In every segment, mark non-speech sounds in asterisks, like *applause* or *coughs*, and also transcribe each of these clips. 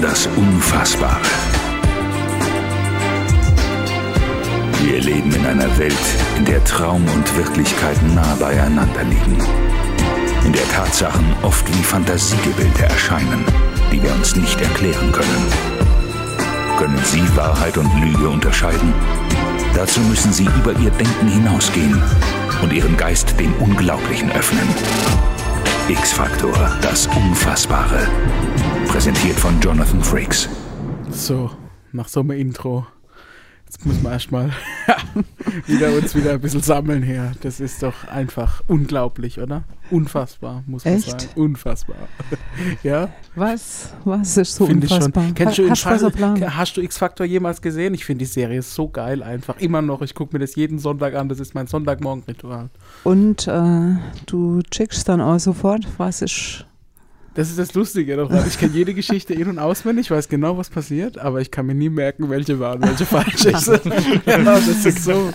Das Unfassbare. Wir leben in einer Welt, in der Traum und Wirklichkeit nah beieinander liegen. In der Tatsachen oft wie Fantasiegebilde erscheinen, die wir uns nicht erklären können. Können Sie Wahrheit und Lüge unterscheiden? Dazu müssen Sie über Ihr Denken hinausgehen und Ihren Geist dem Unglaublichen öffnen. X-Faktor, das Unfassbare. Präsentiert von Jonathan Frakes. So, nach so einem Intro. Jetzt müssen wir erstmal *laughs* wieder uns wieder ein bisschen sammeln hier. Das ist doch einfach unglaublich, oder? Unfassbar, muss man Echt? sagen. Unfassbar. *laughs* ja, Was? Was ist so finde ich schon. unfassbar? Kennst du in Hast Fall- Plan? hast du X-Factor jemals gesehen? Ich finde die Serie so geil einfach. Immer noch. Ich gucke mir das jeden Sonntag an. Das ist mein Sonntagmorgen-Ritual. Und äh, du checkst dann auch sofort, was ist. Das ist das Lustige daran. Ich kenne jede Geschichte in- und auswendig, ich weiß genau, was passiert, aber ich kann mir nie merken, welche wahr und welche falsch ist. *laughs* ja, das ist so,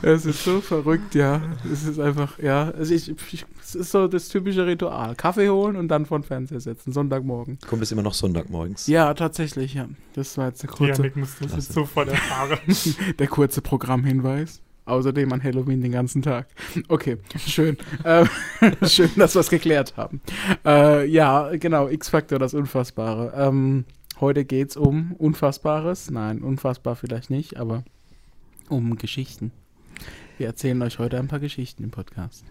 das ist so verrückt, ja. Es ist einfach, ja, also ich, ich, es ist so das typische Ritual. Kaffee holen und dann vor den Fernseher setzen, Sonntagmorgen. Kommt es immer noch Sonntagmorgens? Ja, tatsächlich, ja. Das war jetzt der kurze, Janik muss das jetzt sofort erfahren. *laughs* der kurze Programmhinweis. Außerdem an Halloween den ganzen Tag. Okay, schön. *laughs* Ähm, *laughs* schön, dass wir es geklärt haben. Äh, ja, genau, X-Factor, das Unfassbare. Ähm, heute geht es um Unfassbares. Nein, unfassbar vielleicht nicht, aber um Geschichten. Wir erzählen euch heute ein paar Geschichten im Podcast.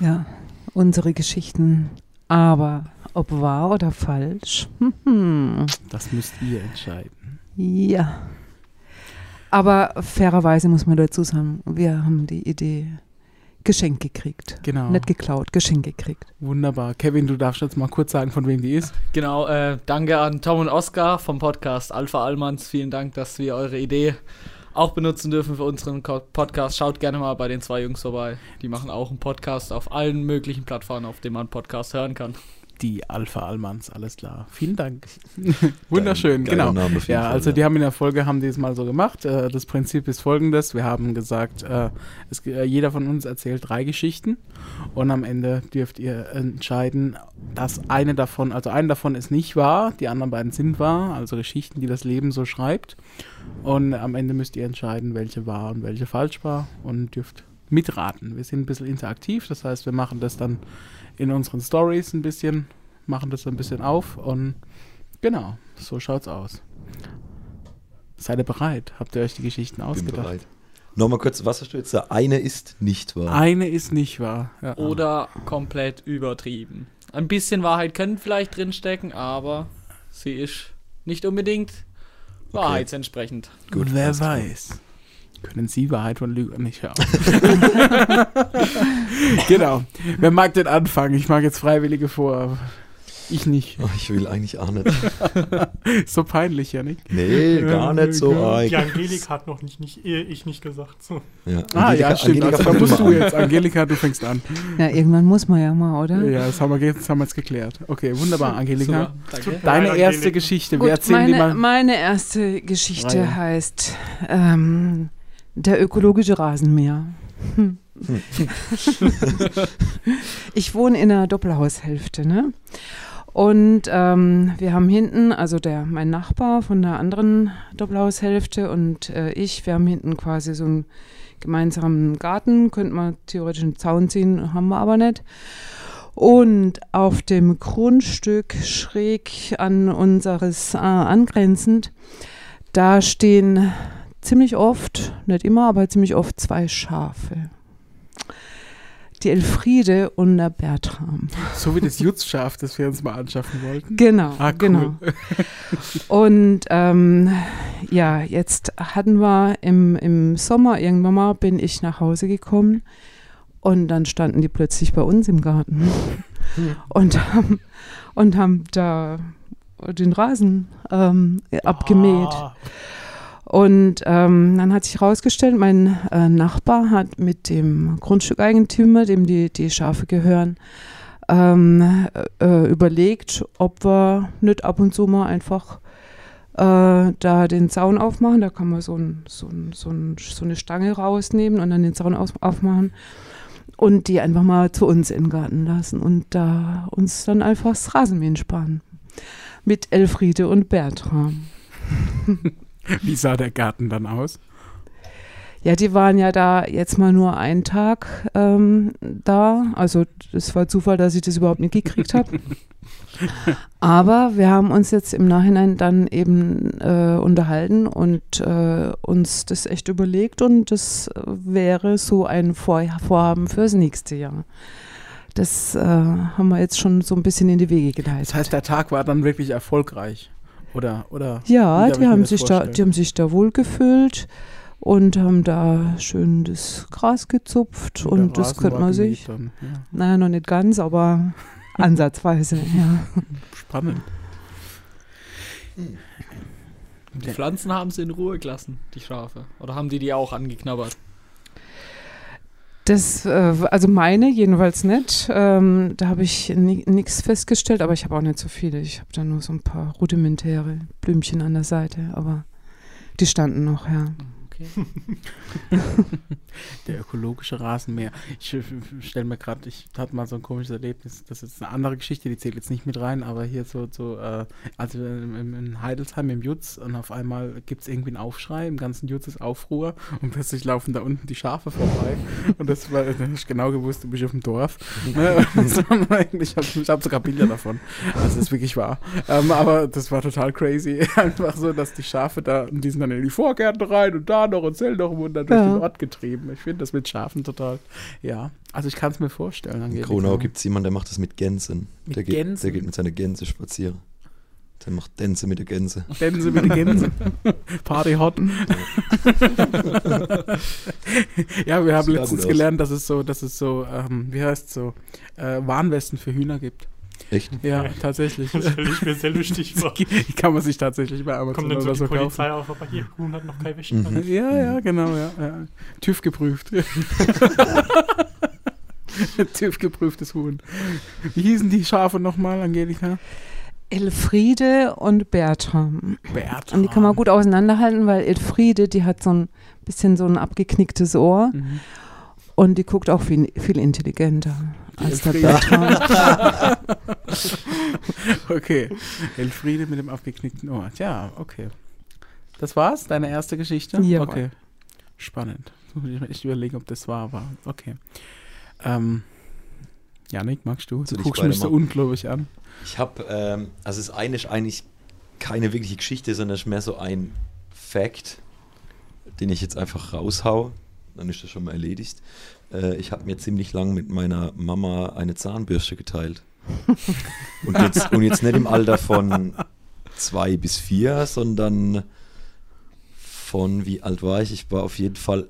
Ja, unsere Geschichten. Aber ob wahr oder falsch? *laughs* Das müsst ihr entscheiden. ja. Aber fairerweise muss man dazu sagen, wir haben die Idee geschenkt gekriegt. Genau. Nicht geklaut, geschenkt gekriegt. Wunderbar. Kevin, du darfst jetzt mal kurz sagen, von wem die ist. Genau, äh, danke an Tom und Oskar vom Podcast Alpha Allmanns. Vielen Dank, dass wir eure Idee auch benutzen dürfen für unseren Podcast. Schaut gerne mal bei den zwei Jungs vorbei. Die machen auch einen Podcast auf allen möglichen Plattformen, auf denen man Podcast hören kann. Die Alpha Almans, alles klar. Vielen Dank. *laughs* Wunderschön, Geiler genau. Name Ja, Fall, also ja. die haben in der Folge, haben die es mal so gemacht. Äh, das Prinzip ist folgendes. Wir haben gesagt, äh, es, äh, jeder von uns erzählt drei Geschichten und am Ende dürft ihr entscheiden, dass eine davon, also eine davon ist nicht wahr, die anderen beiden sind wahr, also Geschichten, die das Leben so schreibt. Und am Ende müsst ihr entscheiden, welche wahr und welche falsch war und dürft mitraten. Wir sind ein bisschen interaktiv, das heißt, wir machen das dann in unseren Stories ein bisschen, machen das ein bisschen auf und genau, so schaut's aus. Seid ihr bereit? Habt ihr euch die Geschichten Bin ausgedacht? bereit. Nochmal kurz, was hast du jetzt da? Eine ist nicht wahr. Eine ist nicht wahr. Ja. Oder komplett übertrieben. Ein bisschen Wahrheit könnte vielleicht drinstecken, aber sie ist nicht unbedingt wahrheitsentsprechend. Gut, Wer alles klar. Können Sie Wahrheit von Lüge nicht hören? *laughs* genau. Wer mag denn anfangen? Ich mag jetzt Freiwillige vor. Ich nicht. Oh, ich will eigentlich auch nicht. *laughs* So peinlich, ja nicht? Nee, gar nicht so. Ah, Die ich, Angelik hat noch nicht, nicht eh, ich nicht gesagt. So. ja. Ah, Angelika- ja, stimmt. Angelika, Also, da musst du jetzt. Angelika, du fängst an. Ja, irgendwann muss man ja mal, oder? Ja, das haben wir, das haben wir jetzt geklärt. Okay, wunderbar, *laughs* Angelika. Danke. Deine Nein, erste Angelika. Geschichte. Gut, Wir erzählen die meine, mal. meine erste Geschichte Reihe. heißt ähm, Der ökologische Rasenmäher. Hm. ich wohne in einer Doppelhaushälfte, ne? Und ähm, wir haben hinten, also der mein Nachbar von der anderen Doppelhaushälfte und äh, ich, wir haben hinten quasi so einen gemeinsamen Garten, könnte man theoretisch einen Zaun ziehen, haben wir aber nicht. Und auf dem Grundstück schräg an unseres äh, angrenzend, da stehen ziemlich oft, nicht immer, aber ziemlich oft zwei Schafe. Die Elfriede und der Bertram. So wie das Jutzschaf, das wir uns mal anschaffen wollten. Genau, Ah, cool. genau. Und ähm, ja, jetzt hatten wir im, im Sommer irgendwann mal, bin ich nach Hause gekommen und dann standen die plötzlich bei uns im Garten und, haben, und haben da den Rasen ähm, abgemäht. Ah, Und ähm, dann hat sich herausgestellt, mein äh, Nachbar hat mit dem Grundstückeigentümer, dem die, die Schafe gehören, ähm, äh, überlegt, ob wir nicht ab und zu mal einfach äh, da den Zaun aufmachen. Da kann man so, ein, so, ein, so, ein, so eine Stange rausnehmen und dann den Zaun aufmachen und die einfach mal zu uns in den Garten lassen und da uns dann einfach das Rasenmähen sparen. mit Elfriede und Bertram. *laughs* Wie sah der Garten dann aus? Ja, die waren ja da jetzt mal nur einen Tag ähm, da. Also es war Zufall, dass ich das überhaupt nicht gekriegt habe. *laughs* Aber wir haben uns jetzt im Nachhinein dann eben äh, unterhalten und äh, uns das echt überlegt und das wäre so ein Vor Vorhaben fürs nächste Jahr. Das äh, haben wir jetzt schon so ein bisschen in die Wege geleitet. Das heißt, der Tag war dann wirklich erfolgreich. Oder, oder Ja, die haben, sich da, die haben sich da wohl gefühlt und haben da schön das Gras gezupft und, der das könnte man sich, Dann, ja. naja, noch nicht ganz, aber *laughs* ansatzweise, ja. Spannend. Die Pflanzen haben sie in Ruhe gelassen, die Schafe. Oder haben die die auch angeknabbert? Das, äh, also meine jedenfalls nicht. Ähm, da habe ich nichts festgestellt, aber ich habe auch nicht so viele. Ich habe da nur so ein paar rudimentäre Blümchen an der Seite, aber die standen noch, ja. Okay. *laughs* Der ökologische Rasenmäher. Ich stelle mir gerade, ich hatte mal so ein komisches Erlebnis. Das ist eine andere Geschichte, die zählt jetzt nicht mit rein, aber hier so, so äh, also im, im Heidelsheim im Jutz und auf einmal gibt es irgendwie einen Aufschrei, im ganzen Jutz ist Aufruhr und plötzlich laufen da unten die Schafe vorbei. und das war, da hab ich genau gewusst, du bist auf dem Dorf. *laughs* Ne? Das ich habe hab sogar Bilder davon. Also das ist wirklich wahr. Ähm, aber das war total crazy. *laughs* Einfach so, dass die Schafe da, und die sind dann in die Vorgärten rein und da noch und zählen noch und dann durch Ja. den Ort getrieben. Ich finde das mit Schafen total, ja. Also ich kann es mir vorstellen. In. Kronau gibt es jemanden, der macht das mit Gänsen. Mit der, geht, Gänsen? der geht mit seiner Gänse spazieren. Der macht Tänze mit der Gänse. Gänse mit den Gänsen. Party hot. ja, *laughs* wir haben letztens gelernt, dass es so, dass es so, ähm, wie heißt so, äh, Warnwesten für Hühner gibt. Echt? Ja, tatsächlich. *laughs* Das stelle ich mir sehr lustig *laughs* vor. Die kann man sich tatsächlich bei Amazon Kommt dann so oder die so kaufen. Polizei auf, aber hier, Huhn hat noch kein Wäsche. Mhm. Ja, ja, genau, ja. ja. TÜV geprüft. *laughs* TÜV geprüftes Huhn. Wie hießen die Schafe nochmal, Angelika? Elfriede und Bertram. Bertram. Und die kann man gut auseinanderhalten, weil Elfriede, die hat so ein bisschen so ein abgeknicktes Ohr Mhm. und die guckt auch viel, viel intelligenter Die als der Elfriede. Bertram. *laughs* Okay. Elfriede mit dem abgeknickten Ohr. Ja, okay. Das war's? Deine erste Geschichte? Jawohl. Okay. Spannend. Muss ich mir echt überlegen, ob das wahr war. Okay. Ähm, Janik, magst du? Du guckst mich so ungläubig an. Ich habe, ähm, also das eine ist eigentlich keine wirkliche Geschichte, sondern es ist mehr so ein Fact, den ich jetzt einfach raushau. Dann ist das schon mal erledigt. Äh, ich habe mir ziemlich lang mit meiner Mama eine Zahnbürste geteilt. *laughs* und, jetzt, und jetzt nicht im Alter von zwei bis vier, sondern von, wie alt war ich? Ich war auf jeden Fall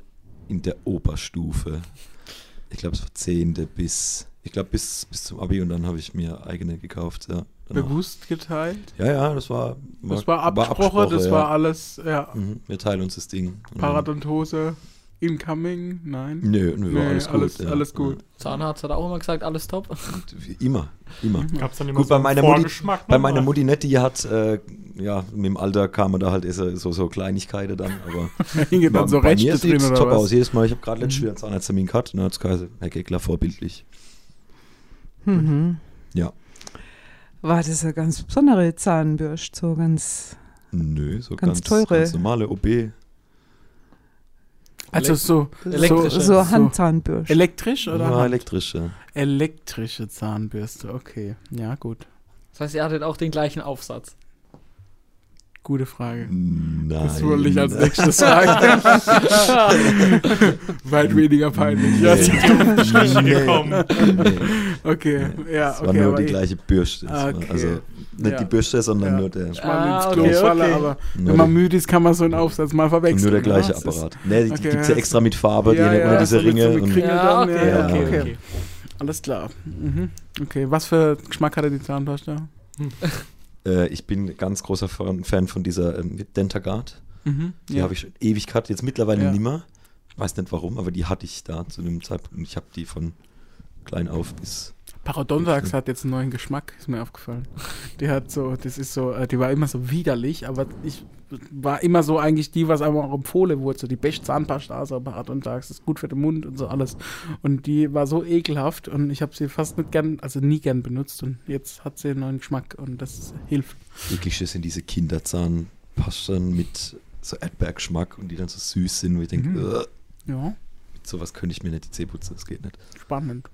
in der Oberstufe. Ich glaube, es war zehnte bis, ich glaube, bis, bis zum Abi und dann habe ich mir eigene gekauft. Ja, danach. Bewusst geteilt. Ja, ja, das war. Das war Absprache, das ja. war alles, ja. Mhm, wir teilen uns das Ding. Und Paradontose, incoming, nein. Nö, nö, Nee, alles gut. alles- ja. alles gut. Zahnarzt hat auch immer gesagt, alles top. Immer, immer. Gab es dann immer Gut, so bei meiner Mutti- Bei meiner? Mutti nicht, die hat, äh, ja, mit dem Alter kamen da halt so, so, so Kleinigkeiten dann, aber. *laughs* Hingen dann so bei mir sieht's oder top was? aus. Jedes Mal, ich habe gerade letztes Jahr einen Zahnarzttermin gehabt und dann hat es geheißen, Herr Geckler, vorbildlich. Mhm. Ja. War das eine ganz besondere Zahnbürste, so ganz. Nö, so Ganz ganz, teure. ganz normale OB. Also so, Elektrische. So, So. Handzahnbürste. elektrisch oder? Ja, Hand? elektrische. Elektrische Zahnbürste, okay. Ja, gut. Das heißt, ihr hattet auch den gleichen Aufsatz. Gute Frage. Nein. Das wollte ich als nächstes *laughs* sagen. Weit weniger peinlich. Ja, Nee. gekommen. Nee. *laughs* okay, ja, Es war okay. nur aber die ich- gleiche Bürste. War- okay. Also nicht Ja. die Bürste, sondern Ja. nur der, mal Ah, ins Klo okay, okay. aber nur wenn man müde ist, kann man so einen Aufsatz mal verwechseln. nur der gleiche ja? Apparat. Nee, die, Okay, gibt es ja. extra mit Farbe, Ja, die ja, diese so mit so Ringe. Kringel Ja, dann, okay, ja, okay. Alles klar. Mhm. Okay, was für Geschmack hatte die Zahnpasta? *laughs* äh, ich bin ganz großer Fan von dieser ähm, Dentagard. Mhm. Die habe ich schon ewig gehabt, jetzt mittlerweile Ja. nimmer. Weiß nicht warum, aber die hatte ich da zu dem Zeitpunkt. Ich habe die von klein auf bis Parodontax hat jetzt einen neuen Geschmack, ist mir aufgefallen. Die hat so, das ist so, äh, die war immer so widerlich, aber ich war immer so eigentlich die, was einem auch empfohlen wurde, so die beste Zahnpasta, also Parodontax ist gut für den Mund und so alles. Und die war so ekelhaft und ich habe sie fast nicht gern, also nie gern benutzt und jetzt hat sie einen neuen Geschmack und das hilft. Wirklich, das sind diese Kinderzahnpasten mit so Erdbeergeschmack und die dann so süß sind, wo ich denke, Mhm. "Ugh, Ja, mit sowas könnte ich mir nicht die Zähne putzen, das geht nicht. spannend.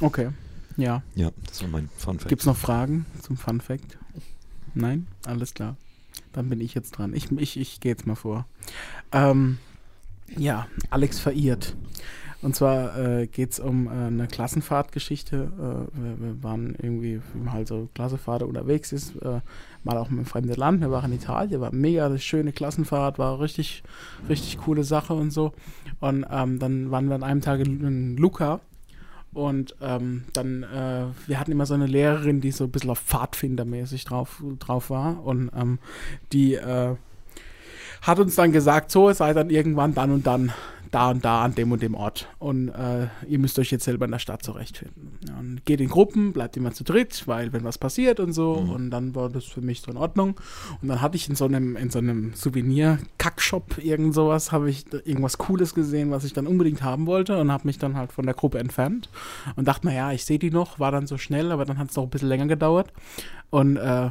Okay, ja. Ja, das war mein Fun Fact. Gibt es noch Fragen zum Fun Fact? Nein? Alles klar. Dann bin ich jetzt dran. Ich, ich, ich gehe jetzt mal vor. Ähm, ja, Alex verirrt. Und zwar äh, geht es um äh, eine Klassenfahrtgeschichte. Äh, wir, wir waren irgendwie, wie man halt so Klassenfahrt unterwegs ist, äh, mal auch einem fremden Land. Wir waren in Italien, war mega eine schöne Klassenfahrt, war richtig, richtig coole Sache und so. Und ähm, dann waren wir an einem Tag in, in Luca. Und ähm, dann, äh, wir hatten immer so eine Lehrerin, die so ein bisschen auf Pfadfindermäßig drauf, drauf war. Und ähm, die äh, hat uns dann gesagt, so, ihr seid dann irgendwann dann und dann da und da an dem und dem Ort. Und äh, ihr müsst euch jetzt selber in der Stadt zurechtfinden. Und geht in Gruppen, bleibt immer zu dritt, weil wenn was passiert und so. Und dann war das für mich so in Ordnung. Und dann hatte ich in so einem, in so einem Souvenir-Kackshop irgend sowas, habe ich irgendwas Cooles gesehen, was ich dann unbedingt haben wollte und habe mich dann halt von der Gruppe entfernt und dachte, naja, ich sehe die noch, war dann so schnell, aber dann hat es noch ein bisschen länger gedauert. Und äh,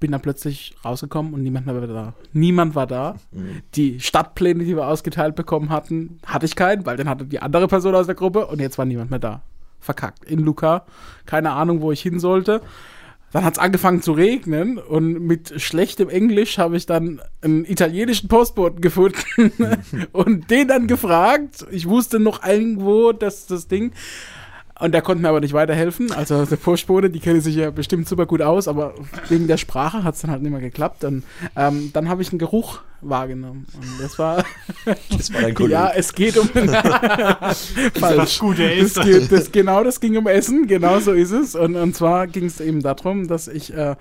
bin dann plötzlich rausgekommen und niemand mehr war da. Niemand war da. Mhm. Die Stadtpläne, die wir ausgeteilt bekommen hatten, hatte ich keinen, weil dann hatte die andere Person aus der Gruppe und jetzt war niemand mehr da. Verkackt. In Luca. Keine Ahnung, wo ich hin sollte. Dann hat es angefangen zu regnen und mit schlechtem Englisch habe ich dann einen italienischen Postboten gefunden *laughs* und den dann gefragt. Ich wusste noch irgendwo, dass das Ding. Und der konnte mir aber nicht weiterhelfen. Also der Postbote, die kennen sich ja bestimmt super gut aus, aber wegen der Sprache hat es dann halt nicht mehr geklappt. Und ähm, dann habe ich einen Geruch wahrgenommen. Und das war, *laughs* Das war dein Kollege. ja, es geht um *laughs* Das gute das Essen. geht, das, genau, das ging um Essen, genau so ist es. Und, und zwar ging es eben darum, dass ich äh,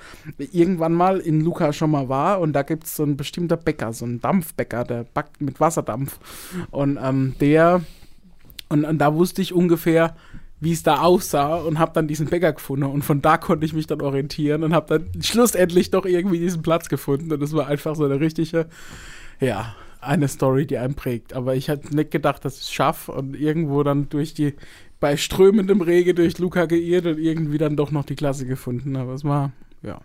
irgendwann mal in Luca schon mal war und da gibt es so ein bestimmter Bäcker, so ein Dampfbäcker, der backt mit Wasserdampf. Und ähm, der, und, und da wusste ich ungefähr, wie es da aussah und habe dann diesen Bäcker gefunden und von da konnte ich mich dann orientieren und habe dann schlussendlich doch irgendwie diesen Platz gefunden und das war einfach so eine richtige, ja, eine Story, die einen prägt. Aber ich hätte nicht gedacht, dass ich es schaffe und irgendwo dann durch die, bei strömendem Regen durch Luca geirrt und irgendwie dann doch noch die Klasse gefunden. Aber es war, ja,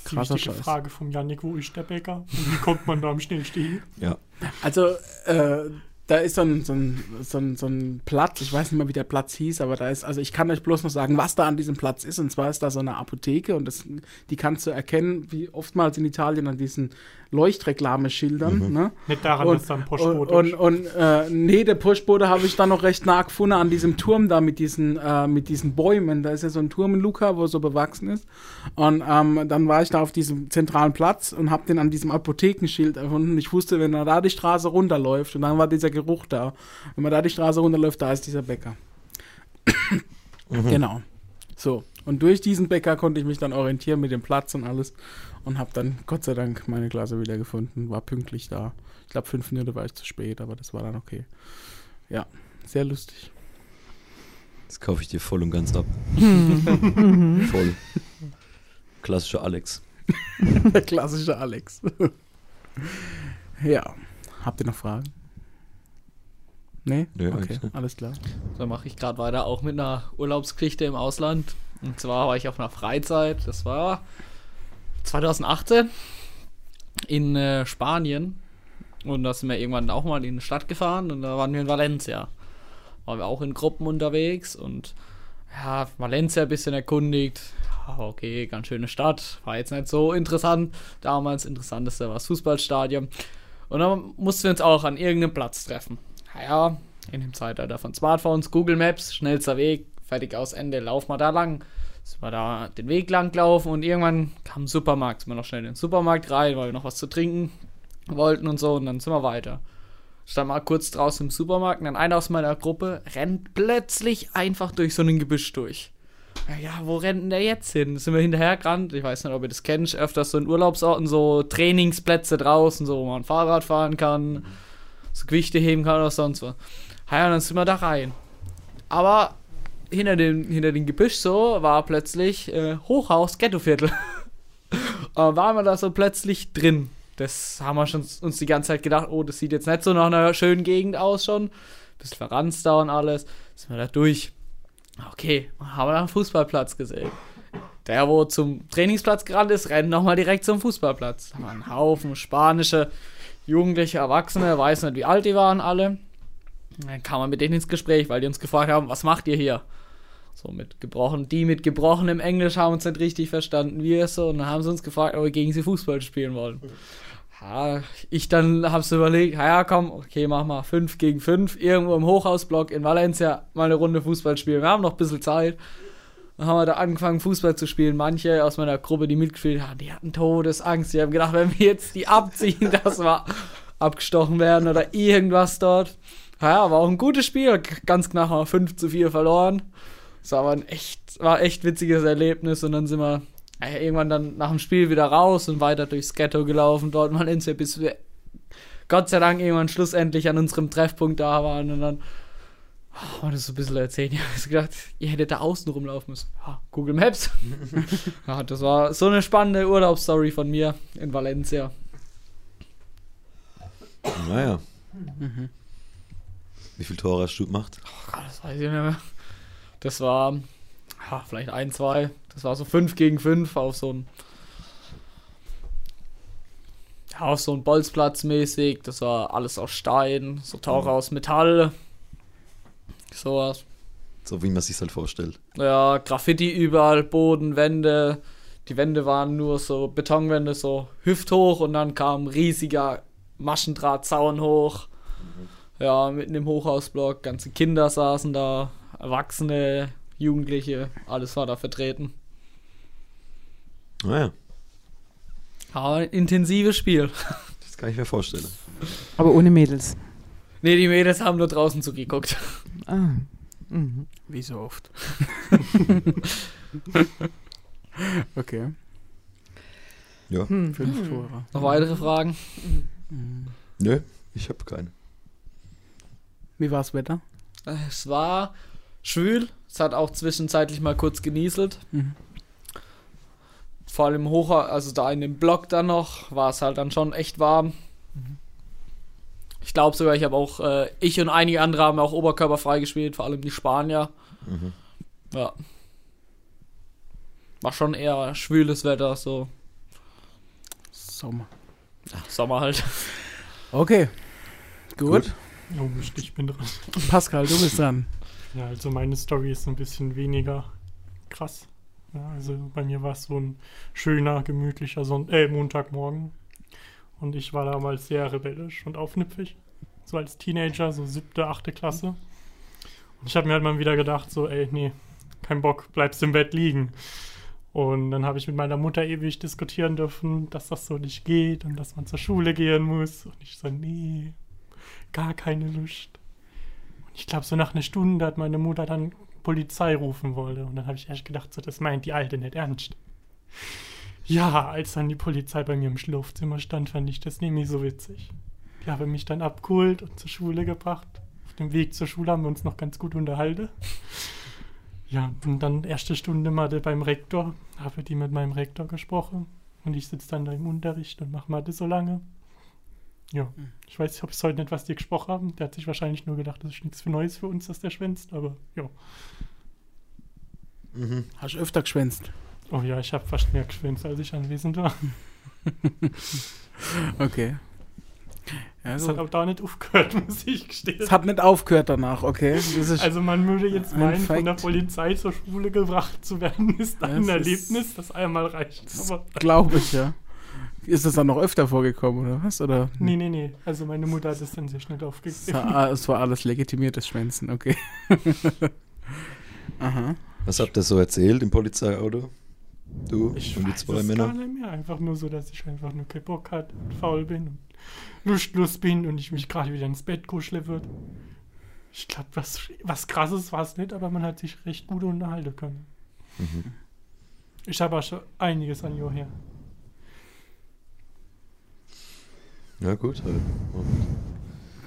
Die krasser wichtige Scheiß. Frage vom Janik, wo ist der Bäcker? Und wie kommt man da am schnellsten hin? Ja. Also, äh, da ist so ein, so, ein, so, ein, so ein Platz, ich weiß nicht mehr, wie der Platz hieß, aber da ist, also ich kann euch bloß noch sagen, was da an diesem Platz ist. Und zwar ist da so eine Apotheke und das, die kannst du erkennen, wie oftmals in Italien an diesen Leuchtreklameschildern. Ne? Nicht daran, dass da ein und, Postbote und, ist. und äh, nee, der Postbote habe ich dann noch recht nah gefunden an diesem Turm da mit diesen, äh, mit diesen Bäumen. Da ist ja so ein Turm in Luca, wo so bewachsen ist. Und ähm, dann war ich da auf diesem zentralen Platz und habe den an diesem Apothekenschild erfunden. Ich wusste, wenn er da die Straße runterläuft und dann war dieser Geruch da. Wenn man da die Straße runterläuft, da ist dieser Bäcker. Genau. So. Und durch diesen Bäcker konnte ich mich dann orientieren mit dem Platz und alles und habe dann Gott sei Dank meine Klasse wieder gefunden. War pünktlich da. Ich glaube, fünf Minuten war ich zu spät, aber das war dann okay. Ja, sehr lustig. Das kaufe ich dir voll und ganz ab. Mhm. *laughs* Voll. Klassischer Alex. Der klassische Alex. ja. Habt ihr noch Fragen? Nee? Nö, okay, alles klar. Da mache ich gerade weiter, auch mit einer Urlaubsgeschichte im Ausland. Und zwar war ich auf einer Freizeit, das war 2018 in äh, Spanien. Und da sind wir irgendwann auch mal in eine Stadt gefahren und da waren wir in Valencia. Waren wir auch in Gruppen unterwegs und ja, Valencia ein bisschen erkundigt. Okay, ganz schöne Stadt. War jetzt nicht so interessant. Damals interessanteste war das Fußballstadion. Und dann mussten wir uns auch an irgendeinem Platz treffen. Naja, in dem Zeitalter von Smartphones, Google Maps, schnellster Weg, fertig aus Ende, lauf mal da lang. Sind wir da den Weg lang gelaufen und irgendwann kam ein Supermarkt. Sind wir noch schnell in den Supermarkt rein, weil wir noch was zu trinken wollten und so und dann sind wir weiter. Stand mal kurz draußen im Supermarkt und dann einer aus meiner Gruppe rennt plötzlich einfach durch so ein Gebüsch durch. Ja, wo rennt denn der jetzt hin? Sind wir hinterher gerannt? Ich weiß nicht, ob ihr das kennt. Öfters so in Urlaubsorten so Trainingsplätze draußen, so wo man Fahrrad fahren kann, so Gewichte heben kann oder sonst was. Ja, und dann sind wir da rein. Aber hinter dem, hinter dem Gebüsch so war plötzlich äh, Hochhaus, Ghettoviertel. *laughs* Waren wir da so plötzlich drin. Das haben wir schon uns die ganze Zeit gedacht, oh, das sieht jetzt nicht so nach einer schönen Gegend aus schon. Bisschen verranzt da und alles. Sind wir da durch. Okay, haben wir da einen Fußballplatz gesehen. Der, wo zum Trainingsplatz gerannt ist, rennt nochmal direkt zum Fußballplatz. Da waren ein Haufen spanische, jugendliche, Erwachsene, weiß nicht, wie alt die waren alle. Dann kam man mit denen ins Gespräch, weil die uns gefragt haben, was macht ihr hier? So mit gebrochen, die mit gebrochenem Englisch haben uns nicht richtig verstanden, wir so, und dann haben sie uns gefragt, ob wir gegen sie Fußball spielen wollen. Ja, ich dann hab's überlegt, ja komm, okay, mach mal 5 gegen 5, irgendwo im Hochhausblock in Valencia mal eine Runde Fußball spielen. Wir haben noch ein bisschen Zeit. Dann haben wir da angefangen, Fußball zu spielen. Manche aus meiner Gruppe, die mitgespielt haben, die hatten Todesangst. Die haben gedacht, wenn wir jetzt die abziehen, *laughs* dass wir abgestochen werden oder irgendwas dort. Ja, war auch ein gutes Spiel. Ganz knapp haben wir 5 zu 4 verloren. Das war aber ein echt, war echt witziges Erlebnis. Und dann sind wir äh, irgendwann dann nach dem Spiel wieder raus und weiter durchs Ghetto gelaufen, dort mal ins bis wir Gott sei Dank irgendwann schlussendlich an unserem Treffpunkt da waren und dann oh, das so ein bisschen erzählen. *laughs* Ich habe gedacht, ihr hättet da außen rumlaufen müssen. Ja, Google Maps. *laughs* ja, das war so eine spannende Urlaubsstory von mir in Valencia. Naja. Wie viele Tore hast du gemacht? Oh Gott, das weiß ich nicht mehr. Das war ja, vielleicht ein, zwei. Das war so 5 gegen 5 auf so ein ja, auf so ein Bolzplatz mäßig. Das war alles aus Stein, so Tore aus Metall. Sowas. So wie man sich halt vorstellt. Ja, Graffiti überall, Boden, Wände. Die Wände waren nur so Betonwände, so hüfthoch und dann kam riesiger Maschendrahtzaun hoch. Ja, mitten im Hochhausblock. Ganze Kinder saßen da, Erwachsene, Jugendliche, alles war da vertreten. Naja, Aber ein intensives Spiel. das kann ich mir vorstellen. Aber ohne Mädels. Ne, die Mädels haben nur draußen zugeguckt. Ah. Mhm. Wie so oft. *laughs* okay, Ja. Hm. fünf Tore. Noch weitere Fragen? Mhm. Nö, ich habe keine. Wie war's Wetter? Es war schwül. Es hat auch zwischenzeitlich mal kurz genieselt. Mhm. Vor allem hoch, also da in dem Block dann noch, war es halt dann schon echt warm. Ich glaube sogar, ich habe auch, äh, ich und einige andere haben auch oberkörperfrei gespielt, vor allem die Spanier. Mhm. Ja. War schon eher schwüles Wetter, so Sommer. ja, Sommer halt. Okay, gut. Gut. Oh, ich bin dran. Pascal, du bist dran. Ja, also meine Story ist ein bisschen weniger krass. Ja, also bei mir war es so ein schöner, gemütlicher Son äh, Montagmorgen. Und ich war damals sehr rebellisch und aufnüpfig. So als Teenager, so siebte, achte Klasse. Und ich habe mir halt mal wieder gedacht, so, ey, nee, kein Bock, bleibst im Bett liegen. Und dann habe ich mit meiner Mutter ewig diskutieren dürfen, dass das so nicht geht und dass man zur Schule gehen muss. Und ich so, nee, gar keine Lust. Und ich glaube, so nach einer Stunde hat meine Mutter dann Polizei rufen wollte. Und dann habe ich erst gedacht, so, das meint die Alte nicht ernst. Ja, als dann die Polizei bei mir im Schlafzimmer stand, fand ich das nämlich so witzig. Die haben mich dann abgeholt und zur Schule gebracht. Auf dem Weg zur Schule haben wir uns noch ganz gut unterhalten. Ja, und dann erste Stunde Mathe beim Rektor, habe die mit meinem Rektor gesprochen. Und ich sitze dann da im Unterricht und mache Mathe so lange. Ja, ich weiß, ich habe heute nicht, was die gesprochen haben. Der hat sich wahrscheinlich nur gedacht, das ist nichts für Neues für uns, dass der schwänzt, aber ja. Mhm. Hast du öfter geschwänzt? Oh ja, ich habe fast mehr geschwänzt, als ich anwesend war. *laughs* Okay. Ja, Das gut. hat auch da nicht aufgehört, *laughs* muss ich gestehen. Es hat nicht aufgehört danach, okay? Das ist, Also man würde jetzt Ein meinen, von der Fact. Polizei zur Schule gebracht zu werden, ist Das ein ist- Erlebnis, das einmal reicht. Glaube ich, ja. Ist das dann noch öfter vorgekommen, oder was? Oder? nee, nee, nee. Also meine Mutter hat es dann sehr schnell Es aufgegeben. war, es war alles legitimiertes Schwänzen, okay. *laughs* Aha. Was habt ihr so erzählt im Polizeiauto? Du Ich und die zwei es Männer? gar nicht mehr. Einfach nur so, dass ich einfach nur keinen Bock hatte und faul bin und lustlos bin und ich mich gerade wieder ins Bett kuschle wird. Ich glaube, was, was krasses war es nicht, aber man hat sich recht gut unterhalten können. Mhm. Ich habe auch schon einiges an Jahr her. Ja, gut. Halt.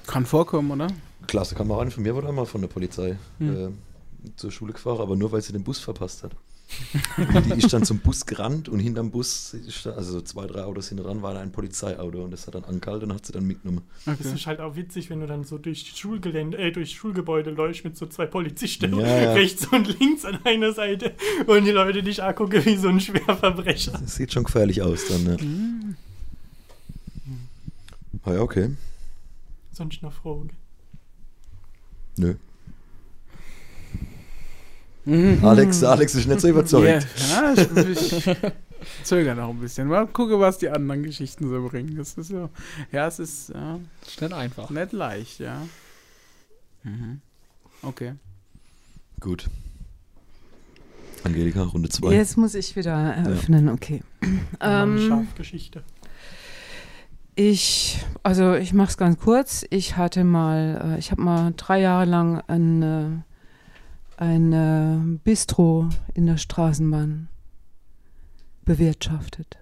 Kann vorkommen, oder? Klasse Kameradin von mir wurde einmal von der Polizei Hm. äh, zur Schule gefahren, aber nur weil sie den Bus verpasst hat. Und die ist dann zum Bus gerannt und hinterm Bus, ist da, also so zwei, drei Autos hinten dran, war da ein Polizeiauto und das hat dann angehalten und hat sie dann mitgenommen. Das ist halt auch witzig, wenn du dann so durch die Schulgelände, äh, durch Schulgebäude läufst mit so zwei Polizisten Ja, ja. *laughs* rechts und links an einer Seite und die Leute dich angucken wie so ein Schwerverbrecher. Das sieht schon gefährlich aus dann, ne? Ah ja, okay. Sonst noch Frage. Nö. Mhm. Alex, Alex ist nicht so überzeugt. Ja, ich, ich *laughs* zögere noch ein bisschen. Mal gucke, was die anderen Geschichten so bringen. Das ist so. Ja, es ist ja, Ist nicht einfach. nicht leicht, ja. Mhm. Okay. Gut. Angelika, Runde 2. Jetzt muss ich wieder eröffnen, okay. Ähm, Ähm, Schafgeschichte. Ich, also ich mache es ganz kurz. Ich hatte mal, äh, ich habe mal drei Jahre lang ein, äh, ein äh, Bistro in der Straßenbahn bewirtschaftet.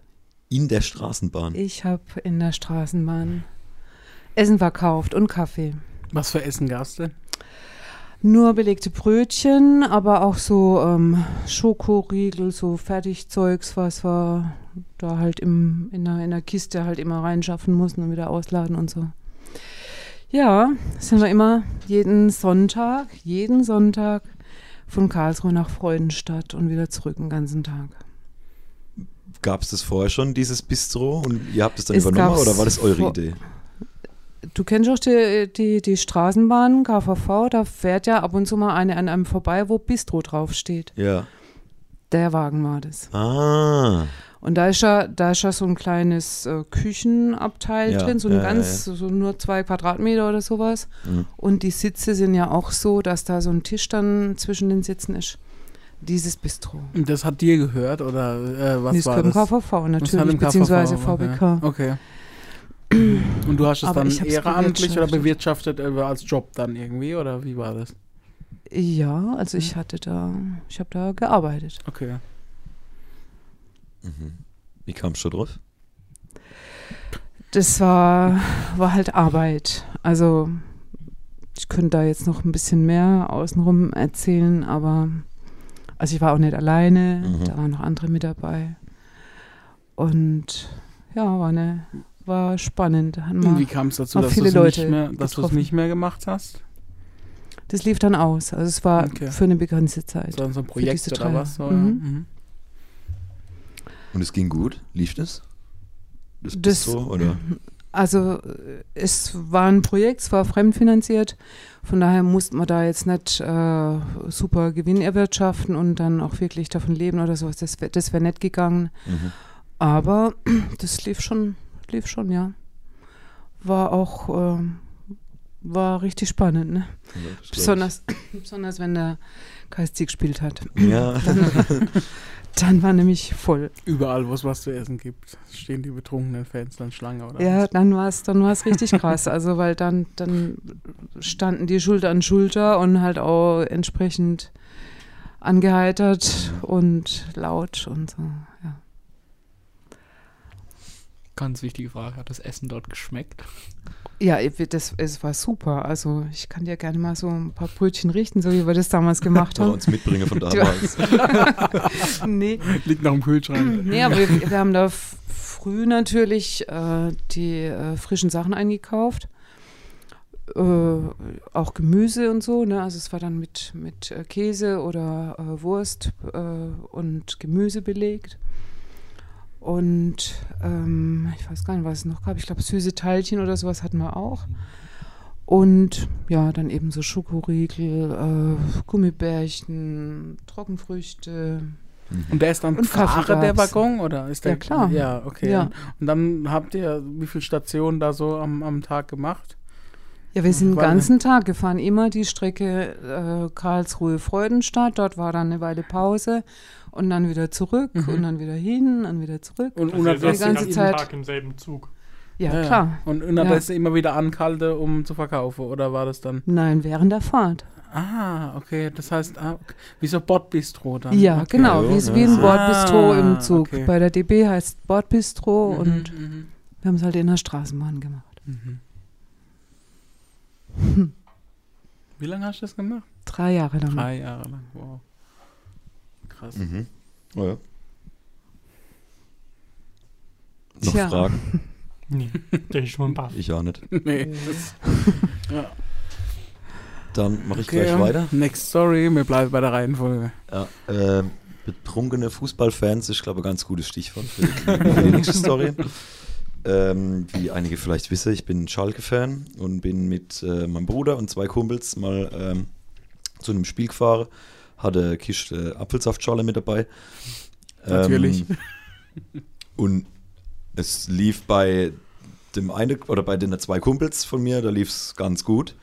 In der Straßenbahn. Ich habe in der Straßenbahn Essen verkauft und Kaffee. Was für Essen gab's denn? Nur belegte Brötchen, aber auch so ähm, Schokoriegel, so Fertigzeugs, was wir da halt im, in, der, in der Kiste halt immer reinschaffen mussten und wieder ausladen und so. Ja, sind wir immer jeden Sonntag, jeden Sonntag von Karlsruhe nach Freudenstadt und wieder zurück den ganzen Tag. Gab es das vorher schon, dieses Bistro? Und ihr habt es dann Es übernommen oder war das eure Idee? Du kennst auch die, die, die Straßenbahn, KVV, da fährt ja ab und zu mal eine an einem vorbei, wo Bistro draufsteht. Ja. Der Wagen war das. Ah. Und da ist ja, da ist ja so ein kleines äh, Küchenabteil Ja, drin, so ein ja, ja, ganz, so nur zwei Quadratmeter oder sowas. Mhm. Und die Sitze sind ja auch so, dass da so ein Tisch dann zwischen den Sitzen ist. Dieses Bistro. Und das hat dir gehört oder äh, was das war das? KVV natürlich, beziehungsweise KVV, VBK. Okay. Und du hast es Aber dann ehrenamtlich oder bewirtschaftet. äh, als Job dann irgendwie oder wie war das? Ja, also ich hatte da, ich habe da gearbeitet. Okay. Mhm. Wie kamst du drauf? Das war, war halt Arbeit. Also ich könnte da jetzt noch ein bisschen mehr außenrum erzählen, aber also ich war auch nicht alleine, Mhm. da waren noch andere mit dabei. Und ja, war eine, war spannend. Wie kam es dazu, dass du viele es Leute nicht mehr, dass du es getroffen. nicht mehr gemacht hast? Das lief dann aus. Also es war Okay. für eine begrenzte Zeit. So, so ein Projekt oder drei was? So, ja. Mhm. Mhm. Und es ging gut? Lief das? Das, Das- Bistro? Oder? Also äh, es war ein Projekt, es war fremdfinanziert. Von daher musste man da jetzt nicht äh, super Gewinn erwirtschaften und dann auch wirklich davon leben oder sowas. Das wäre das wär nicht gegangen. Mhm. Aber *clears throat* das lief schon, lief schon, ja. War auch, ähm, war richtig spannend, ne? Ja. Besonders, *coughs* besonders wenn der KSC gespielt hat. Ja. Dann war nämlich voll. Überall, wo es was zu essen gibt, stehen die betrunkenen Fans dann Schlange oder Ja, was? dann war es dann war's richtig krass. Also, weil dann, dann standen die Schulter an Schulter und halt auch entsprechend angeheitert und laut und so. Ganz wichtige Frage. Hat das Essen dort geschmeckt? Ja, das, es war super. Also, ich kann dir gerne mal so ein paar Brötchen richten, so wie wir das damals gemacht Oder haben. uns mitbringen von *laughs* damals. *laughs* nee, Liegt noch im Kühlschrank. nee, aber wir, wir haben da früh natürlich äh, die äh, frischen Sachen eingekauft. Äh, auch Gemüse und so, ne? Also es war dann mit, mit äh, Käse oder äh, Wurst äh, und Gemüse belegt. Und ähm, ich weiß gar nicht, was es noch gab. Ich glaube, süße Teilchen oder sowas hatten wir auch. Und ja, dann eben so Schokoriegel, äh, Gummibärchen, Trockenfrüchte. Und der ist dann Und Fahrer der. Waggon oder ist der? Ja, klar. Ja, okay. Ja. Und dann habt ihr wie viele Stationen da so am, am Tag gemacht? Ja, wir sind den ganzen Tag gefahren, immer die Strecke äh, Karlsruhe-Freudenstadt. Dort war dann eine Weile Pause und dann wieder zurück Mhm. und dann wieder hin und wieder zurück. Und Also unterdessen saßt den ganze Zeit- Tag im selben Zug. Ja, klar. Und unterdessen immer wieder ankalte, um zu verkaufen, oder war das dann? Nein, während der Fahrt. Ah, okay. Das heißt, ah, okay. wie so Bordbistro dann. Ja, okay. genau, Ja, wie, ja. wie ein Ah, Bordbistro im Zug. okay. Bei der DB heißt Bordbistro Mhm, und mhm, wir haben es halt in der Straßenbahn gemacht. mhm. Wie lange hast du das gemacht? Drei Jahre lang. Drei Jahre lang. Wow. Krass. Mhm. Oh ja. Noch Tja. Fragen? *laughs* Nee, der ist schon baff. Ich auch nicht. *laughs* Nee. *laughs* Ja. Dann mache ich Okay, gleich weiter. Next Story, wir bleiben bei der Reihenfolge. Ja, ähm, betrunkene Fußballfans ist, glaube ich, ein ganz gutes Stichwort für die, für die nächste Story. Ähm, wie einige vielleicht wissen, ich bin Schalke-Fan und bin mit äh, meinem Bruder und zwei Kumpels mal ähm, zu einem Spiel gefahren. Hatte eine Kiste Apfelsaftschale mit dabei. Natürlich. Ähm, und es lief bei dem einen oder bei den zwei Kumpels von mir, da lief es ganz gut.